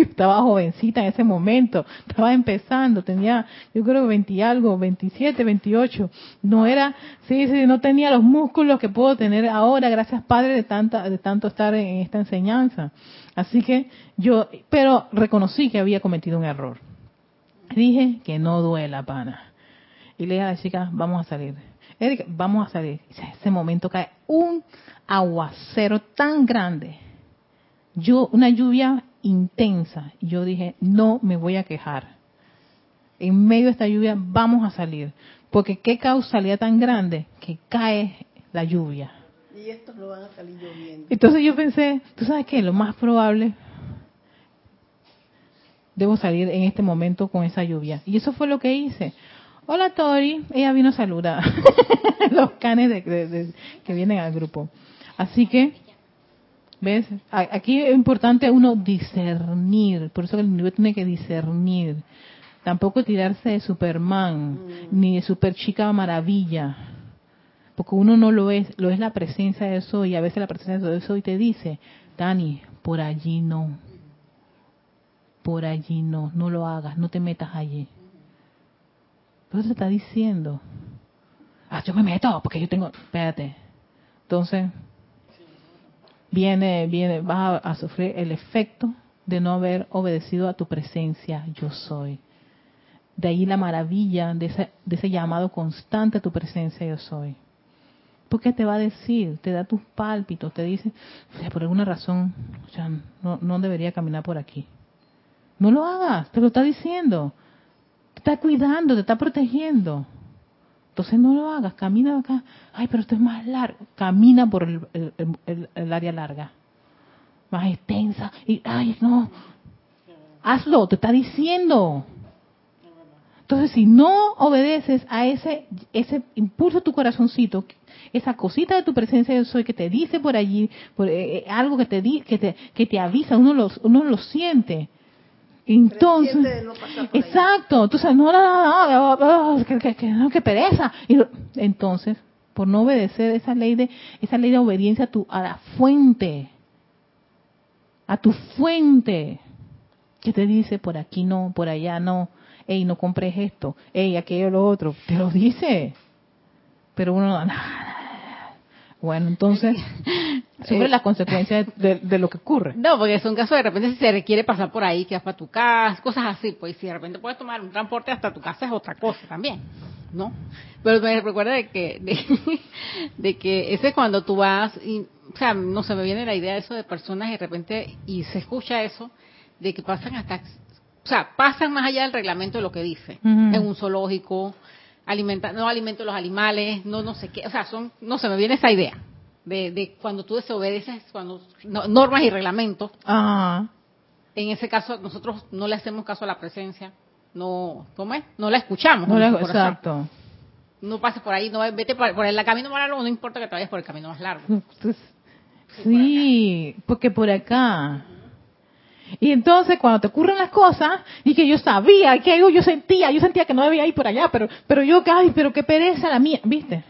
estaba jovencita en ese momento, estaba empezando, tenía, yo creo que 20 y algo, 27, 28. No era, sí, sí, no tenía los músculos que puedo tener ahora, gracias Padre de tanta, de tanto estar en esta enseñanza. Así que yo, pero reconocí que había cometido un error. Dije que no duela, pana. Y le dije a la chica, vamos a salir. Vamos a salir. Y en ese momento cae un aguacero tan grande. Yo, una lluvia intensa. Y yo dije, no me voy a quejar. En medio de esta lluvia vamos a salir. Porque qué causalidad tan grande que cae la lluvia. y estos no van a salir lloviendo. Entonces yo pensé, ¿tú sabes qué? Lo más probable, debo salir en este momento con esa lluvia. Y eso fue lo que hice. Hola Tori, ella vino a saludar los canes de, de- de- que vienen al grupo. Así que, ¿ves? Aquí es importante uno discernir, por eso el individuo tiene que discernir. Tampoco tirarse de Superman, ni de Super Chica Maravilla porque uno no lo es, lo es la presencia de eso y a veces la presencia de eso y te dice, Dani, por allí no, por allí no, no lo hagas, no te metas allí. Pero te está diciendo, ah, yo me meto porque yo tengo, espérate. Entonces, viene, viene, vas a, sufrir el efecto de no haber obedecido a tu presencia, yo soy. De ahí la maravilla de ese, de ese llamado constante a tu presencia, yo soy. Porque te va a decir, te da tus pálpitos, te dice, por alguna razón, no, no debería caminar por aquí. No lo hagas, te lo está diciendo. Te está cuidando, te está protegiendo. Entonces no lo hagas, camina acá. Ay, pero esto es más largo. Camina por el, área larga. Más extensa. Y, ay, no. Hazlo, te está diciendo. Entonces, si no obedeces a ese ese impulso de tu corazoncito, esa cosita de tu presencia yo soy que te dice por allí, por, eh, eh, algo que te di, que te que te avisa, uno lo uno lo siente. Entonces, no exacto, entonces no, no, no, que, que, que, que pereza. Y lo- entonces, por no obedecer esa ley de esa ley de obediencia a tu a la fuente, a tu fuente, ¿Qué te dice? Por aquí no, por allá no. Ey, no compres esto. Ey, aquello, lo otro. Te lo dice. Pero uno, bueno, entonces, sufre Eh, las consecuencias de, de lo que ocurre. No, porque son casos de repente si se requiere pasar por ahí, que vas para tu casa, cosas así, pues si de repente puedes tomar un transporte hasta tu casa es otra cosa también, ¿no? Pero me recuerda de que, de, de que ese es cuando tú vas, y, o sea, no se me viene la idea de eso de personas y de repente, y se escucha eso, de que pasan hasta, o sea, pasan más allá del reglamento de lo que dice, Ujú. en un zoológico, alimenta, no alimento los animales, no no sé qué, o sea, son, no se me viene esa idea. De, de cuando tú desobedeces cuando no- normas y reglamentos Ajá. en ese caso nosotros no le hacemos caso a la presencia no ¿cómo es? no la escuchamos No exacto. no pases por ahí no vete por, por el camino más largo no importa que te vayas por el camino más largo Entonces, sí, porque por acá. Y entonces cuando te ocurren las cosas, y que yo sabía, que yo sentía, yo sentía que no debía ir por allá, pero, pero yo, ay, pero qué pereza la mía, ¿viste?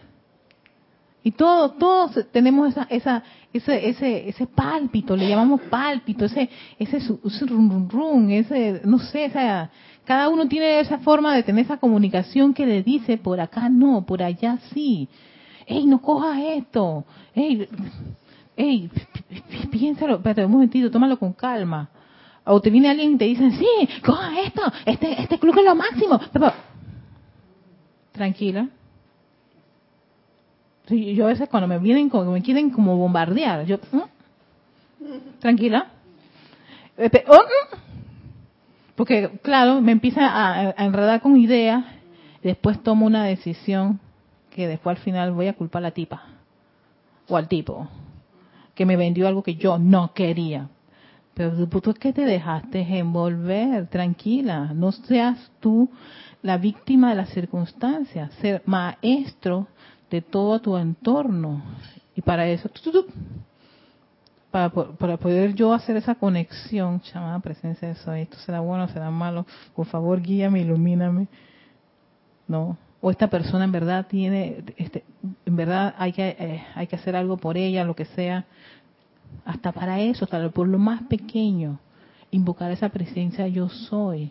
Y todos, todos tenemos esa, esa, ese, ese, ese pálpito, le llamamos pálpito, ese, ese, ese rum, rum, rum, ese, no sé, esa, cada uno tiene esa forma de tener esa comunicación que le dice, por acá no, por allá sí. Ey, no cojas esto. Ey, ey, pi- pi- piénsalo, espérate un momentito, tómalo con calma. O te viene alguien y te dice, sí, coja esto, este, este club es lo máximo. Tranquila. Yo a veces cuando me vienen, me quieren como bombardear, yo, ¿mm? tranquila. Este, mm. Porque, claro, me empieza a, a enredar con ideas, después tomo una decisión que después al final voy a culpar a la tipa o al tipo que me vendió algo que yo no quería. Pero tú, es que te dejaste envolver, tranquila, no seas tú la víctima de las circunstancias, ser maestro de todo tu entorno. Y para eso, para, para poder yo hacer esa conexión, llamada presencia de soy, esto será bueno, será malo, por favor guíame, ilumíname. No, o esta persona en verdad tiene, este, en verdad hay que, eh, hay que hacer algo por ella, lo que sea. Hasta para eso, hasta por lo más pequeño, invocar esa presencia yo soy.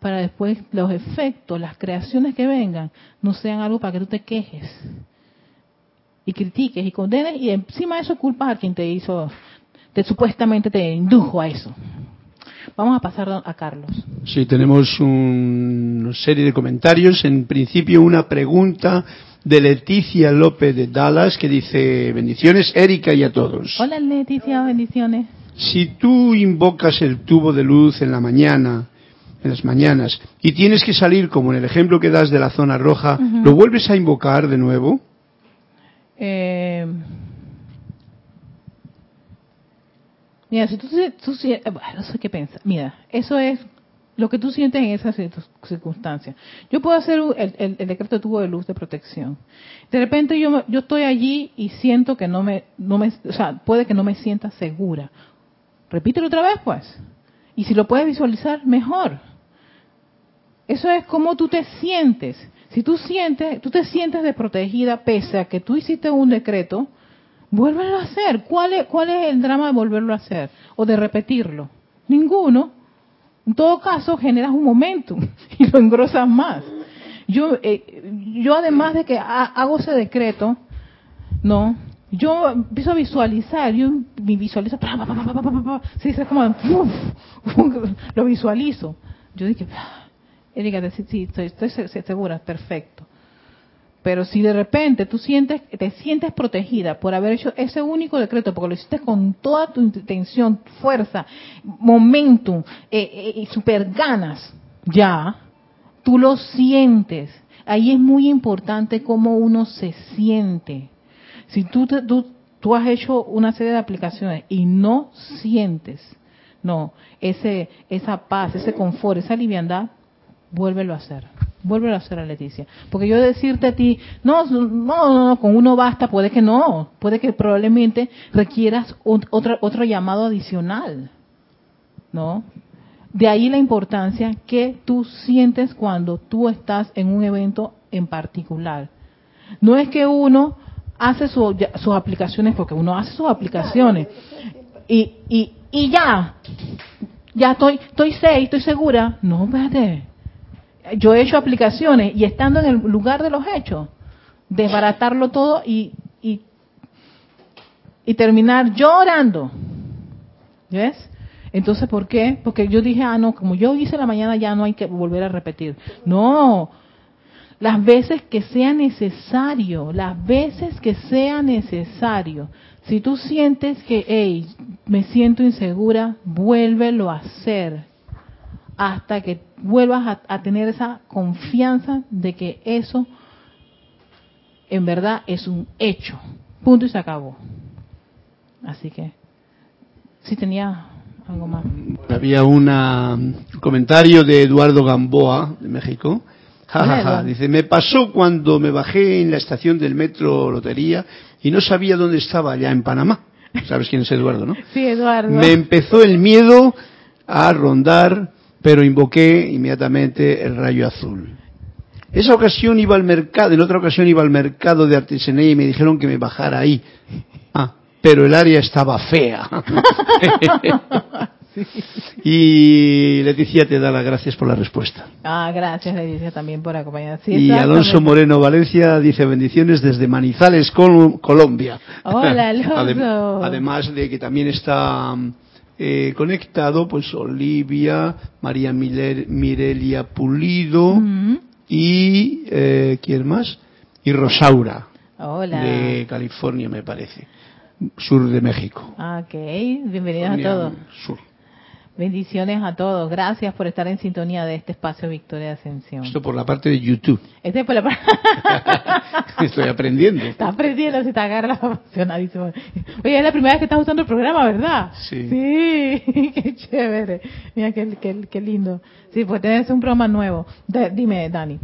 Para después los efectos, las creaciones que vengan, no sean algo para que tú te quejes y critiques y condenes y encima de eso culpas a quien te hizo, te supuestamente te indujo a eso. Vamos a pasar a Carlos. Sí, tenemos un- una serie de comentarios. En principio, una pregunta de Leticia López de Dallas que dice: Bendiciones, Erika y a todos. Hola Leticia, bendiciones. Si tú invocas el tubo de luz en la mañana, en las mañanas, y tienes que salir, como en el ejemplo que das de la zona roja. ¿lo vuelves a invocar de nuevo? Eh, mira, si tú, tú si- eh, bueno, no sé qué pensar. Mira, eso es lo que tú sientes en esas circun- circunstancias. Yo puedo hacer el, decreto de tubo de luz de protección. De repente yo, yo estoy allí y siento que no me, no me, o sea, puede que no me sienta segura. Repítelo otra vez, pues. Y si lo puedes visualizar, mejor. Eso es como tú te sientes. Si tú sientes, tú te sientes desprotegida pese a que tú hiciste un decreto, vuélvelo a hacer. ¿Cuál es, cuál es el drama de volverlo a hacer o de repetirlo? Ninguno. En todo caso, generas un momentum y lo engrosas más. Yo, eh, yo además de que ha- hago ese decreto, no, yo empiezo a visualizar, yo me visualizo, pa, pa, pa, sí, como, lo visualizo. Yo dije, "Ah, Erika, sí, sí, estoy, estoy se- se- segura, perfecto. Pero si de repente tú sientes, te sientes protegida por haber hecho ese único decreto, porque lo hiciste con toda tu intención, fuerza, momentum eh, eh, super ganas, ya, tú lo sientes. Ahí es muy importante cómo uno se siente. Si tú, tú, tú has hecho una serie de aplicaciones y no sientes, no, ese, esa paz, ese confort, esa liviandad, vuélvelo a hacer. Vuélvelo a hacer a Leticia. Porque yo decirte a ti, no, no, no, no, con uno basta, puede que no. Puede que probablemente requieras otro, otro llamado adicional. ¿No? De ahí la importancia que tú sientes cuando tú estás en un evento en particular. No es que uno hace sus aplicaciones, porque uno hace sus aplicaciones y, y, y ya, ya estoy, estoy safe, estoy segura. No, espérate. Yo he hecho aplicaciones y estando en el lugar de los hechos, desbaratarlo todo y, y, terminar llorando. ¿Ves? Entonces, ¿por qué? Porque yo dije, ah, no, como yo hice la mañana, ya no hay que volver a repetir. No, las veces que sea necesario, las veces que sea necesario. Si tú sientes que, hey, me siento insegura, vuélvelo a hacer hasta que vuelvas a, a tener esa confianza de que eso en verdad es un hecho. Punto y se acabó. Así que, si tenía algo más. Había una- un comentario de Eduardo Gamboa, de México. Ja, ja, ja. Dice, me pasó cuando me bajé en la estación del metro Lotería y no sabía dónde estaba allá en Panamá. ¿Sabes quién es Eduardo, no? Sí, Eduardo. Me empezó el miedo a rondar, pero invoqué inmediatamente el rayo azul. Esa ocasión iba al mercado, en otra ocasión iba al mercado de artesanía y me dijeron que me bajara ahí. Ah, pero el área estaba fea. Y Leticia te da las gracias por la respuesta. Ah, gracias, Leticia, también por acompañarnos. Sí, y Alonso. Moreno Valencia dice bendiciones desde Manizales, Col- Colombia. Hola, Alonso. Adem- además de que también está eh, conectado, pues Olivia, María Mirelia Pulido y eh, ¿quién más? Y Rosaura Hola. de California, me parece, sur de México. Ah, Ok, bienvenidos a todos. Sur. Bendiciones a todos. Gracias por estar en sintonía de este espacio Victoria de Ascensión. Esto por la parte de YouTube. Este es por la Estoy aprendiendo. Está aprendiendo, si te agarra apasionadísimo. Oye, es la primera vez que estás usando el programa, ¿verdad? Sí. Sí, qué chévere. Mira, qué, qué, qué lindo. Sí, pues tienes un programa nuevo. De- dime, Dani.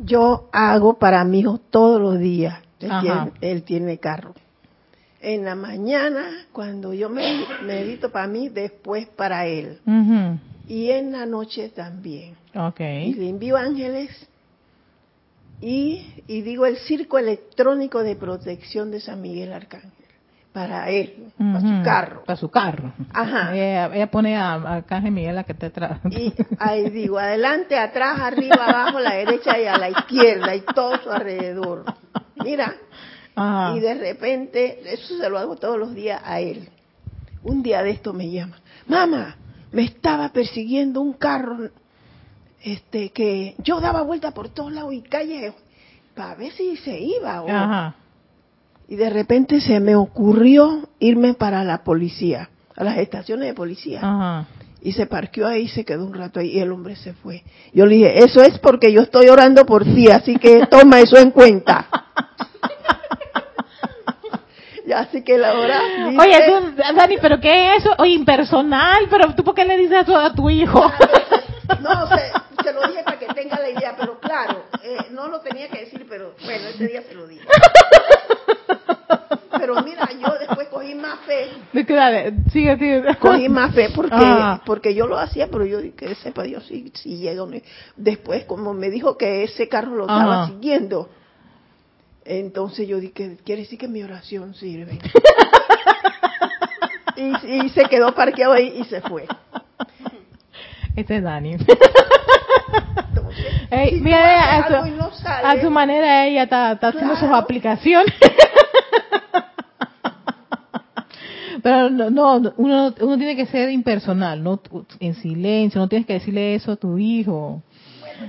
Yo hago para mi hijo todos los días. Él tiene, él tiene carro. En la mañana, cuando yo me medito para mí, después para él. Ujú. Y en la noche también. Ok. Y le envío ángeles y, y digo el circo electrónico de protección de San Miguel Arcángel. Para él, para su carro. Para su carro. Ajá. Ella, ella pone a, a Arcángel Miguel la que te trae. Y ahí digo, adelante, atrás, arriba, abajo, a la derecha y a la izquierda y todo su alrededor. Mira, Ajá. y de repente, eso se lo hago todos los días a él. Un día de esto me llama, mamá, me estaba persiguiendo un carro, este, que yo daba vuelta por todos lados y calles para ver si se iba. o- Ajá. Y de repente se me ocurrió irme para la policía, a las estaciones de policía. Ajá. Y se parqueó ahí se quedó un rato ahí y el hombre se fue. Yo le dije, eso es porque yo estoy orando por ti, así que toma eso en cuenta. así que la hora dice, Oye, tú, Dani, ¿pero qué es eso? Oye, impersonal, pero tú, ¿por qué le dices eso a tu hijo? no, se, se lo dije para que tenga la idea, pero claro, eh, no lo tenía que decir, pero bueno, ese día se lo dije. Pero mira, yo después cogí más fe, Dale, sigue, sigue. cogí más fe porque Ah. porque yo lo hacía, pero yo dije que sepa Dios si, si llega. Después, como me dijo que ese carro lo estaba siguiendo, entonces yo dije, quiere decir que mi oración sirve. y, y se quedó parqueado ahí y se fue. Este es Dani. Entonces, si mira, a su, no sale, a su manera ella está, está haciendo sus aplicaciones. Pero no, no, uno, uno tiene que ser impersonal, no en silencio, no tienes que decirle eso a tu hijo.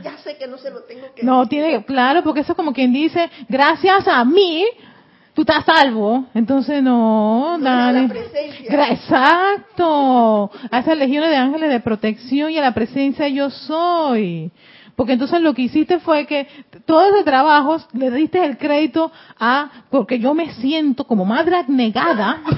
Ya sé que no se lo tengo que No, decir. tiene, claro, porque eso es como quien dice, gracias a mí, tú estás salvo. Entonces, no, Dani. la Exacto. A esas legiones de ángeles de protección y a la presencia yo soy. Porque entonces lo que hiciste fue que todo ese trabajo le diste el crédito a, porque yo me siento como madre abnegada.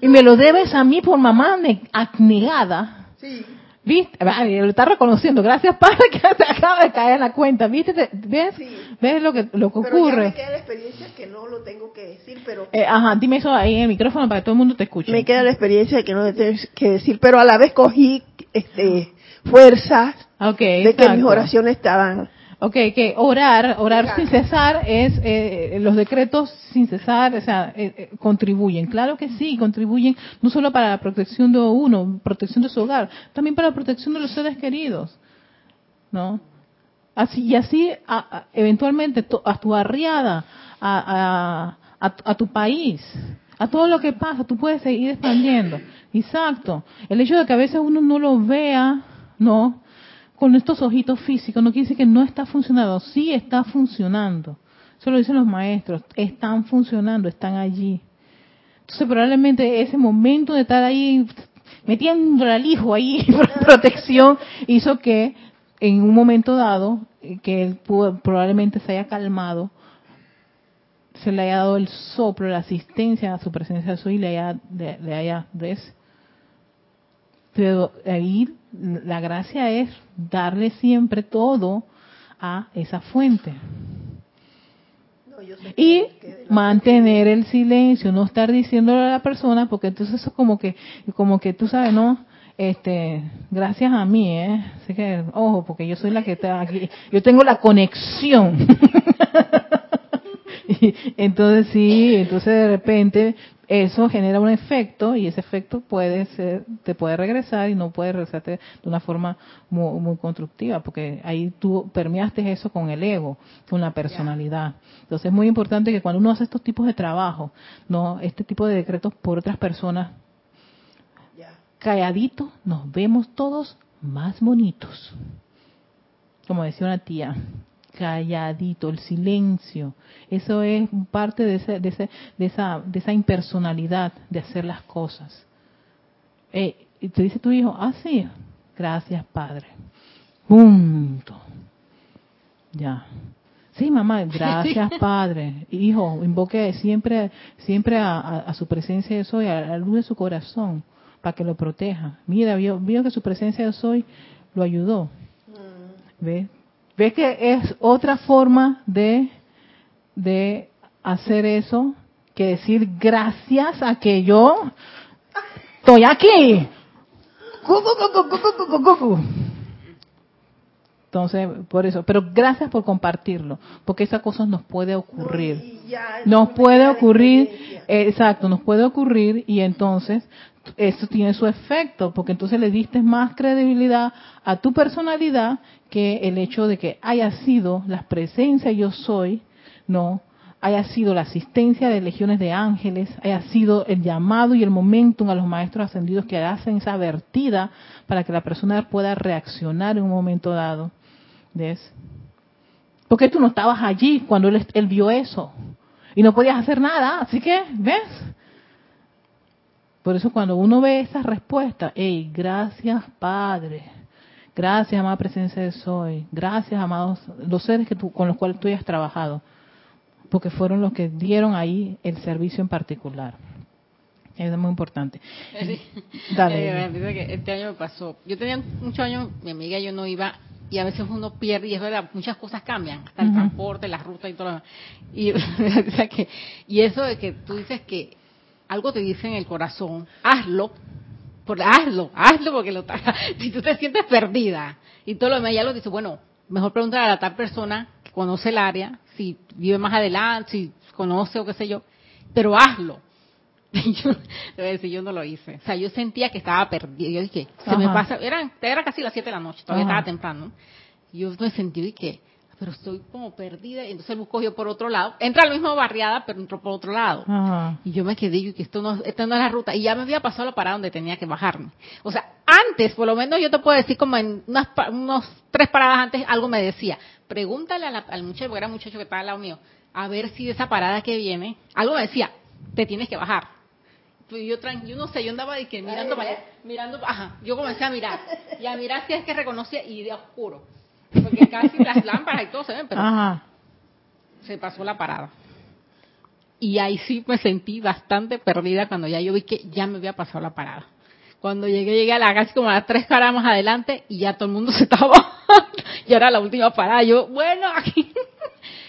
y me lo debes a mí por mamá ne- abnegada. Sí. ¿Viste? Ah, Lo está reconociendo. Gracias, Padre, que te acaba de caer en la cuenta. ¿Viste? Te- ¿Ves? Sí. ¿Ves lo que, lo que Pero ya ocurre? me queda la experiencia que no lo tengo que decir, pero Eh, ajá, dime eso ahí en el micrófono para que todo el mundo te escuche. me queda la experiencia de que no lo tengo que decir, pero a la vez cogí este fuerzas de que mis oraciones estaban Ok, que orar, orar sin cesar es, eh, los decretos sin cesar, o sea, eh, eh, contribuyen. Claro que sí, contribuyen no solo para la protección de uno, protección de su hogar, también para la protección de los seres queridos, ¿no? Así, y así, a- a- eventualmente, to- a tu arriada, a, a, a, a tu país, a todo lo que pasa, tú puedes seguir expandiendo. Exacto. El hecho de que a veces uno no lo vea, ¿no? Con estos ojitos físicos, no quiere decir que no está funcionando. Sí está funcionando. Eso lo dicen los maestros. Están funcionando, están allí. Entonces probablemente ese momento de estar ahí metiéndole al hijo ahí protección hizo que en un momento dado eh, que él probablemente se haya calmado se le haya dado el soplo, la asistencia a su presencia de su y le haya, le, haya ¿ves? Pero ahí la gracia es darle siempre todo a esa fuente. No, yo sé Y que- mantener el silencio, no estar diciéndole a la persona, porque entonces eso es como que, como que tú sabes, ¿no? Este, gracias a mí, ¿eh? Así que, ojo, porque yo soy la que está aquí, yo tengo la conexión. Entonces sí, entonces de repente eso genera un efecto y ese efecto puede ser, te puede regresar y no puede regresarte de una forma muy, muy constructiva, porque ahí tú permeaste eso con el ego, con la personalidad. Entonces es muy importante que cuando uno hace estos tipos de trabajo, no, este tipo de decretos por otras personas, calladitos, nos vemos todos más bonitos. Como decía una tía, calladito, el silencio. Eso es parte de, ese, de, ese, de, esa, de esa impersonalidad de hacer las cosas. Eh, y te dice tu hijo, ah, sí, gracias, padre. Punto. Ya. Sí, mamá, gracias, padre. Hijo, invoque siempre, siempre a, a- a su presencia de soy, a la luz de su corazón, para que lo proteja. Mira, vio, vio que su presencia de soy lo ayudó. ¿Ve? ¿Ve que es otra forma de, de hacer eso que decir gracias a que yo estoy aquí? Entonces, por eso, pero gracias por compartirlo, porque esa cosa nos puede ocurrir. Nos puede ocurrir, exacto, nos puede ocurrir y entonces eso tiene su efecto, porque entonces le diste más credibilidad a tu personalidad que el hecho de que haya sido la presencia yo soy, no, haya sido la asistencia de legiones de ángeles, haya sido el llamado y el momentum a los maestros ascendidos que hacen esa vertida para que la persona pueda reaccionar en un momento dado. ¿Ves? Porque tú no estabas allí cuando él, él vio eso y no podías hacer nada, así que, ¿ves? Por eso cuando uno ve esas respuestas, hey, gracias Padre, gracias amada presencia de Soy, gracias amados, los seres que tú, con los cuales tú hayas trabajado, porque fueron los que dieron ahí el servicio en particular. Es muy importante. Dale. Eh, que este año me pasó. Yo tenía muchos años, mi amiga y yo no iba, y a veces uno pierde, y es verdad, muchas cosas cambian, hasta el transporte, las rutas y todo lo demás. Y, que- y eso de que tú dices que algo te dice en el corazón, hazlo, por, hazlo, hazlo porque lo si tú te sientes perdida y todo lo demás ya lo dices, bueno, mejor preguntar a la tal persona que conoce el área, si vive más adelante, si conoce o qué sé yo, pero hazlo. Y yo, decir, yo no lo hice. O sea, yo sentía que estaba perdida. Yo dije, se me pasa, era, era casi las 7 de la noche, todavía Ajá. estaba temprano. Yo me sentí, que, pero estoy como perdida. Y entonces él buscó yo por otro lado. Entra a la misma barriada, pero entró por otro lado. Ajá. Y yo me quedé, y que esto no, esta no es la ruta. Y ya me había pasado la parada donde tenía que bajarme. O sea, antes, por lo menos yo te puedo decir como en unas, unos tres paradas antes, algo me decía. Pregúntale a la- al muchacho, porque era un muchacho que estaba al lado mío, a ver si de esa parada que viene, algo me decía, te tienes que bajar. Y yo, yo no sé, yo andaba de que mirando para allá, mirando, ajá, yo comencé a mirar. Y a mirar si es que reconocía, y de oscuro. Porque casi las lámparas y todo se ven, pero Ajá. se pasó la parada. Y ahí sí me sentí bastante perdida cuando ya yo vi que ya me había pasado la parada. Cuando llegué, llegué a la casi como a las tres caras más adelante y ya todo el mundo se estaba. Ya era la última parada. Yo, bueno, aquí.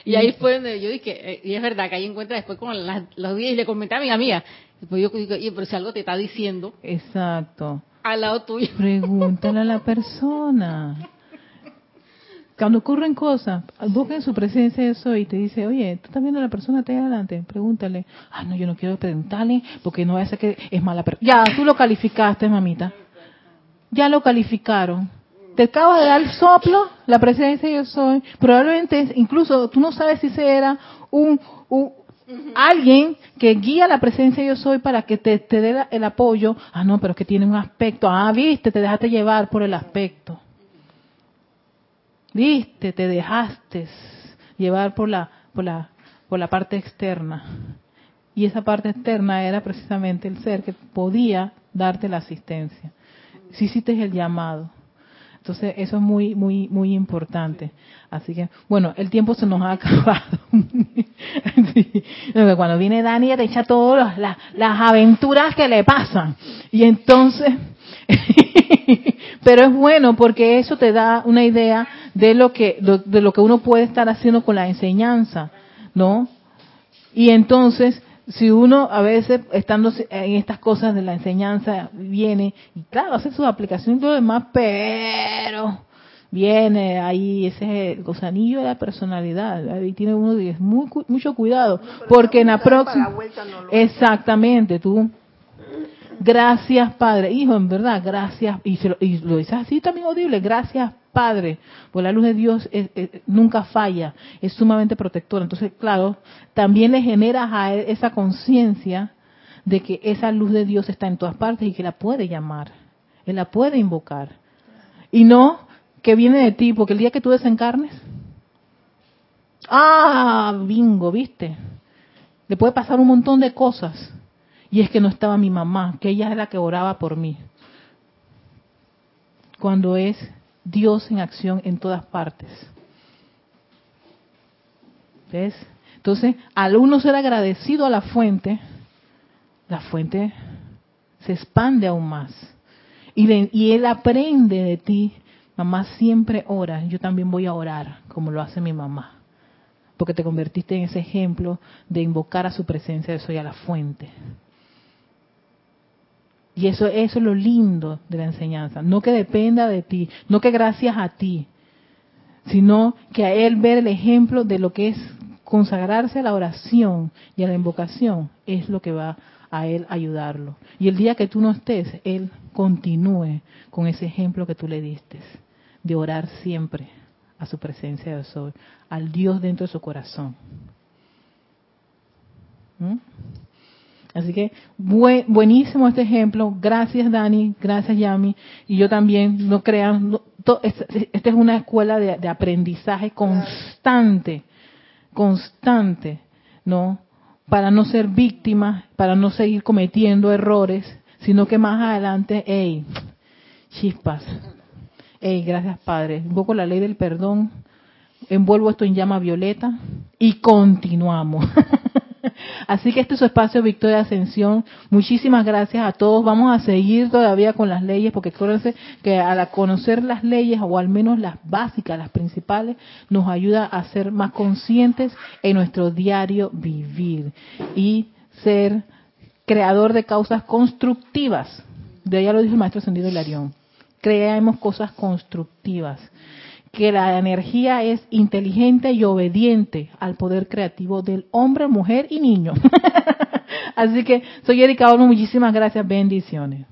Y ahí fue donde yo dije, eh, y es verdad que ahí encuentra después como las- los días y le comenté a mi amiga. Después yo digo, oye, pero si algo te está diciendo Exacto. al lado tuyo. Pregúntale a la persona. cuando ocurren cosas, busquen su presencia de eso y te dice, oye, tú estás viendo a la persona te adelante, pregúntale. Ah, no, yo no quiero preguntarle porque no va a ser que es mala persona. Ya, tú lo calificaste, mamita. Ya lo calificaron. Te acabas de dar soplo, la presencia yo soy. Probablemente, incluso, tú no sabes si ese era un, un alguien que guía la presencia yo soy para que te, te dé el apoyo. Ah, no, pero es que tiene un aspecto. Ah, viste, te dejaste llevar por el aspecto. Viste, te dejaste llevar por la, por la, por la parte externa. Y esa parte externa era precisamente el ser que podía darte la asistencia. Si hiciste el llamado. Entonces, eso es muy, muy, muy importante. Así que, bueno, el tiempo se nos ha acabado. Cuando viene Dani, te echa todas las, las aventuras que le pasan. Y entonces, pero es bueno porque eso te da una idea de lo que de lo que uno puede estar haciendo con la enseñanza, ¿no? Y entonces, si uno a veces estando en estas cosas de la enseñanza viene y claro hace sus aplicaciones y todo lo demás, pero viene ahí ese gusanillo de la personalidad, ahí tiene uno que muy, mucho cuidado, porque en la próxima exactamente tú Gracias, Padre. Hijo, en verdad, gracias. Y, lo, y lo dices así también audible. Gracias, Padre. Pues la luz de Dios nunca falla. Es sumamente protectora. Entonces, claro, también le generas a él esa conciencia de que esa luz de Dios está en todas partes y que la puede llamar. Él la puede invocar. Y no que viene de ti, porque el día que tú desencarnes, ah, bingo, ¿viste? Le puede pasar un montón de cosas y es que no estaba mi mamá, que ella es la que oraba por mí. Cuando es Dios en acción en todas partes. ¿Ves? Entonces, al uno ser agradecido a la fuente, la fuente se expande aún más. Y, él aprende de ti, mamá siempre ora, yo también voy a orar, como lo hace mi mamá. Porque te convertiste en ese ejemplo de invocar a su presencia, de soy a la fuente. Y eso, eso es lo lindo de la enseñanza. No que dependa de ti, no que gracias a ti, sino que a él ver el ejemplo de lo que es consagrarse a la oración y a la invocación es lo que va a él ayudarlo. Y el día que tú no estés, él continúe con ese ejemplo que tú le diste, de orar siempre a su presencia de sol, al Dios dentro de su corazón. ¿Mm? Así que buenísimo este ejemplo. Gracias Dani, gracias Yami. Y yo también, no crean, esta es una escuela de, aprendizaje constante, constante, ¿no? Para no ser víctimas, para no seguir cometiendo errores, sino que más adelante, hey, chispas, hey, gracias Padre. Invoco la ley del perdón, envuelvo esto en llama violeta y continuamos. Así que este es su espacio Victoria Ascensión. Muchísimas gracias a todos. Vamos a seguir todavía con las leyes, porque acuérdense que al conocer las leyes, o al menos las básicas, las principales, nos ayuda a ser más conscientes en nuestro diario vivir y ser creador de causas constructivas. De allá lo dijo el maestro Ascendido Hilarión. Creemos cosas constructivas que la energía es inteligente y obediente al poder creativo del hombre, mujer y niño. Así que soy Erika Olmo, muchísimas gracias, bendiciones.